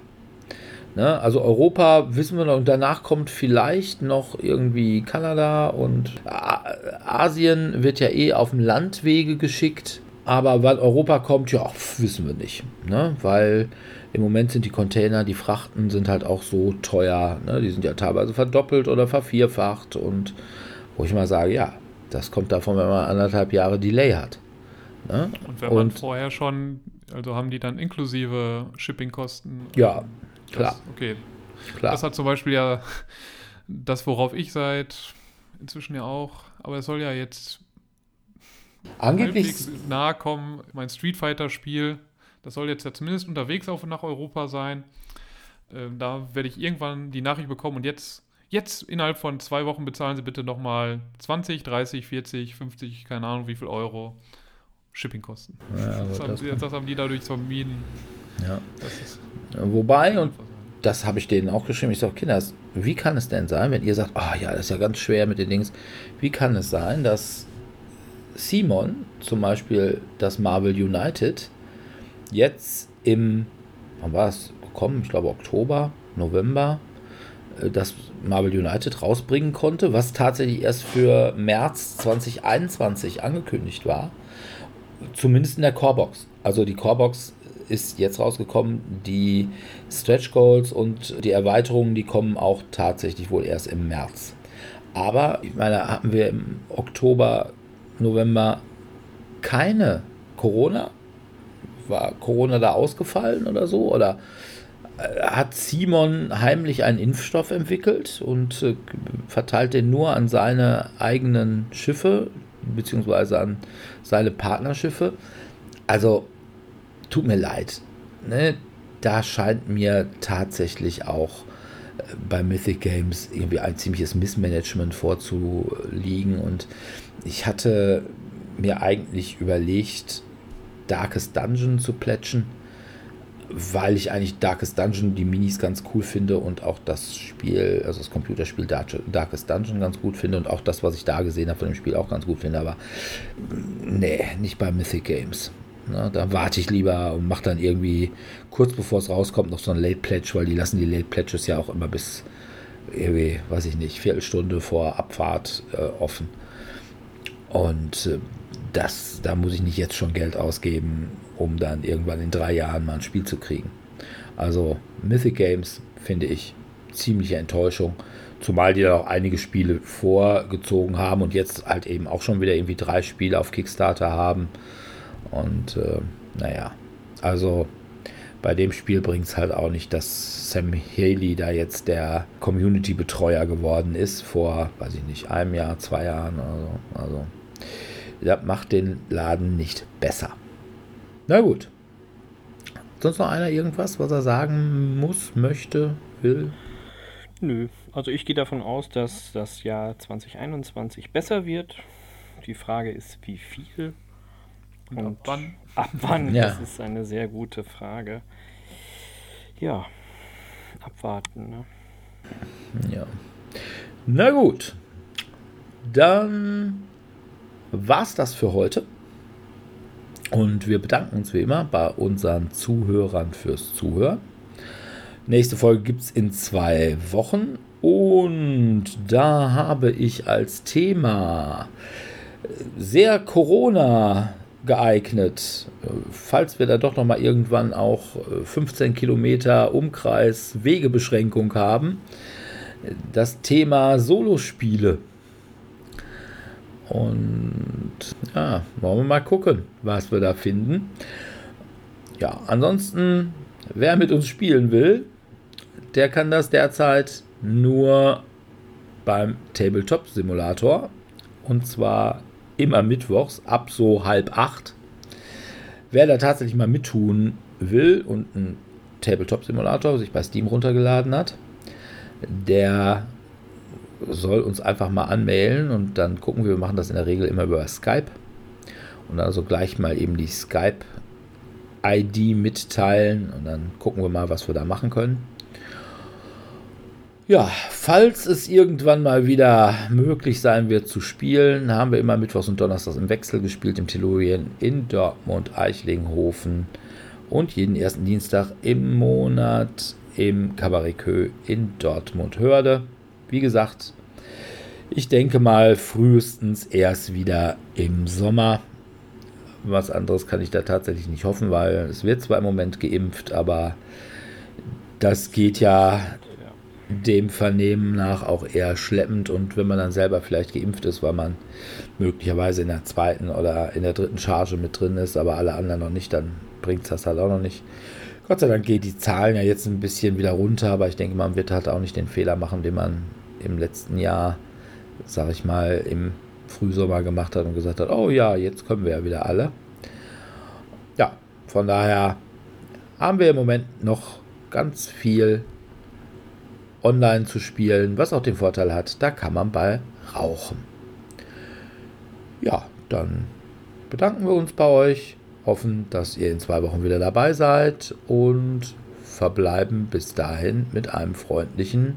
Ne? Also Europa wissen wir noch, und danach kommt vielleicht noch irgendwie Kanada und Asien wird ja eh auf dem Landwege geschickt. Aber wann Europa kommt, ja, wissen wir nicht. Ne? Weil im Moment sind die Container, die Frachten sind halt auch so teuer. Ne? Die sind ja teilweise verdoppelt oder vervierfacht. Und wo ich mal sage, ja, das kommt davon, wenn man anderthalb Jahre Delay hat. Ne? Und wenn man vorher schon, also haben die dann inklusive Shippingkosten? Ja, klar. Das, okay. Klar. Das hat zum Beispiel ja das, worauf ich seit inzwischen ja auch, aber es soll ja jetzt angeblich nahe kommen. Mein Street Fighter Spiel, das soll jetzt ja zumindest unterwegs auf nach Europa sein. Ähm, da werde ich irgendwann die Nachricht bekommen und jetzt Jetzt innerhalb von zwei Wochen bezahlen Sie bitte nochmal 20, 30, 40, 50, keine Ahnung wie viel Euro Shippingkosten. Ja, das, haben, das, das, haben die dadurch vermieden. Ja. Wobei, und das habe ich denen auch geschrieben, ich sage, Kinder, wie kann es denn sein, wenn ihr sagt, ah oh, ja, das ist ja ganz schwer mit den Dings, wie kann es sein, dass Simon zum Beispiel das Marvel United jetzt im, wann war es gekommen? Ich glaube Oktober, November, äh, das Marvel United rausbringen konnte, was tatsächlich erst für März 2021 angekündigt war. Zumindest in der Corebox. Also die Corebox ist jetzt rausgekommen. Die Stretch Goals und die Erweiterungen, die kommen auch tatsächlich wohl erst im März. Aber ich meine, hatten wir im Oktober, November keine Corona? War Corona da ausgefallen oder so? Oder hat Simon heimlich einen Impfstoff entwickelt und äh, verteilt den nur an seine eigenen Schiffe, beziehungsweise an seine Partnerschiffe. Also, tut mir leid. Ne? Da scheint mir tatsächlich auch äh, bei Mythic Games irgendwie ein ziemliches Missmanagement vorzuliegen. Und ich hatte mir eigentlich überlegt, Darkest Dungeon zu plätschen weil ich eigentlich Darkest Dungeon, die Minis ganz cool finde und auch das Spiel, also das Computerspiel Darkest Dungeon ganz gut finde und auch das, was ich da gesehen habe von dem Spiel auch ganz gut finde, aber nee, nicht bei Mythic Games. Ne, da warte ich lieber und mache dann irgendwie kurz bevor es rauskommt noch so ein Late Pledge, weil die lassen die Late Pledges ja auch immer bis irgendwie, weiß ich nicht, Viertelstunde vor Abfahrt äh, offen. Und äh, das, da muss ich nicht jetzt schon Geld ausgeben, um dann irgendwann in drei Jahren mal ein Spiel zu kriegen. Also Mythic Games finde ich ziemliche Enttäuschung. Zumal die da auch einige Spiele vorgezogen haben und jetzt halt eben auch schon wieder irgendwie drei Spiele auf Kickstarter haben. Und äh, naja, also bei dem Spiel bringt es halt auch nicht, dass Sam Haley da jetzt der Community-Betreuer geworden ist, vor, weiß ich nicht, einem Jahr, zwei Jahren oder so. Also, das macht den Laden nicht besser. Na gut. Sonst noch einer irgendwas, was er sagen muss, möchte, will? Nö, also ich gehe davon aus, dass das Jahr 2021 besser wird. Die Frage ist, wie viel Und, ab wann? Ab wann? Ja. Das ist eine sehr gute Frage. Ja, abwarten. Ne? Ja. Na gut. Dann war's das für heute. Und wir bedanken uns wie immer bei unseren Zuhörern fürs Zuhören. Nächste Folge gibt es in zwei Wochen. Und da habe ich als Thema sehr Corona geeignet. Falls wir da doch noch mal irgendwann auch 15 Kilometer Umkreis Wegebeschränkung haben, das Thema Solospiele. Und ja, wollen wir mal gucken, was wir da finden. Ja, ansonsten, wer mit uns spielen will, der kann das derzeit nur beim Tabletop Simulator. Und zwar immer mittwochs ab so halb acht. Wer da tatsächlich mal mittun will und einen Tabletop Simulator sich bei Steam runtergeladen hat, der soll uns einfach mal anmailen und dann gucken wir, wir machen das in der Regel immer über Skype und also gleich mal eben die Skype ID mitteilen und dann gucken wir mal, was wir da machen können. Ja, falls es irgendwann mal wieder möglich sein wird zu spielen, haben wir immer Mittwochs und Donnerstags im Wechsel gespielt im Tellurien in Dortmund, Eichlinghofen und jeden ersten Dienstag im Monat im Cabaret in Dortmund Hörde. Wie gesagt, ich denke mal frühestens erst wieder im Sommer. Was anderes kann ich da tatsächlich nicht hoffen, weil es wird zwar im Moment geimpft, aber das geht ja dem Vernehmen nach auch eher schleppend und wenn man dann selber vielleicht geimpft ist, weil man möglicherweise in der zweiten oder in der dritten Charge mit drin ist, aber alle anderen noch nicht, dann bringt es das halt auch noch nicht. Gott sei Dank geht die Zahlen ja jetzt ein bisschen wieder runter, aber ich denke, man wird halt auch nicht den Fehler machen, den man im letzten Jahr, sag ich mal, im Frühsommer gemacht hat und gesagt hat, oh ja, jetzt können wir ja wieder alle. Ja, von daher haben wir im Moment noch ganz viel online zu spielen, was auch den Vorteil hat, da kann man bei rauchen. Ja, dann bedanken wir uns bei euch, hoffen, dass ihr in zwei Wochen wieder dabei seid und verbleiben bis dahin mit einem freundlichen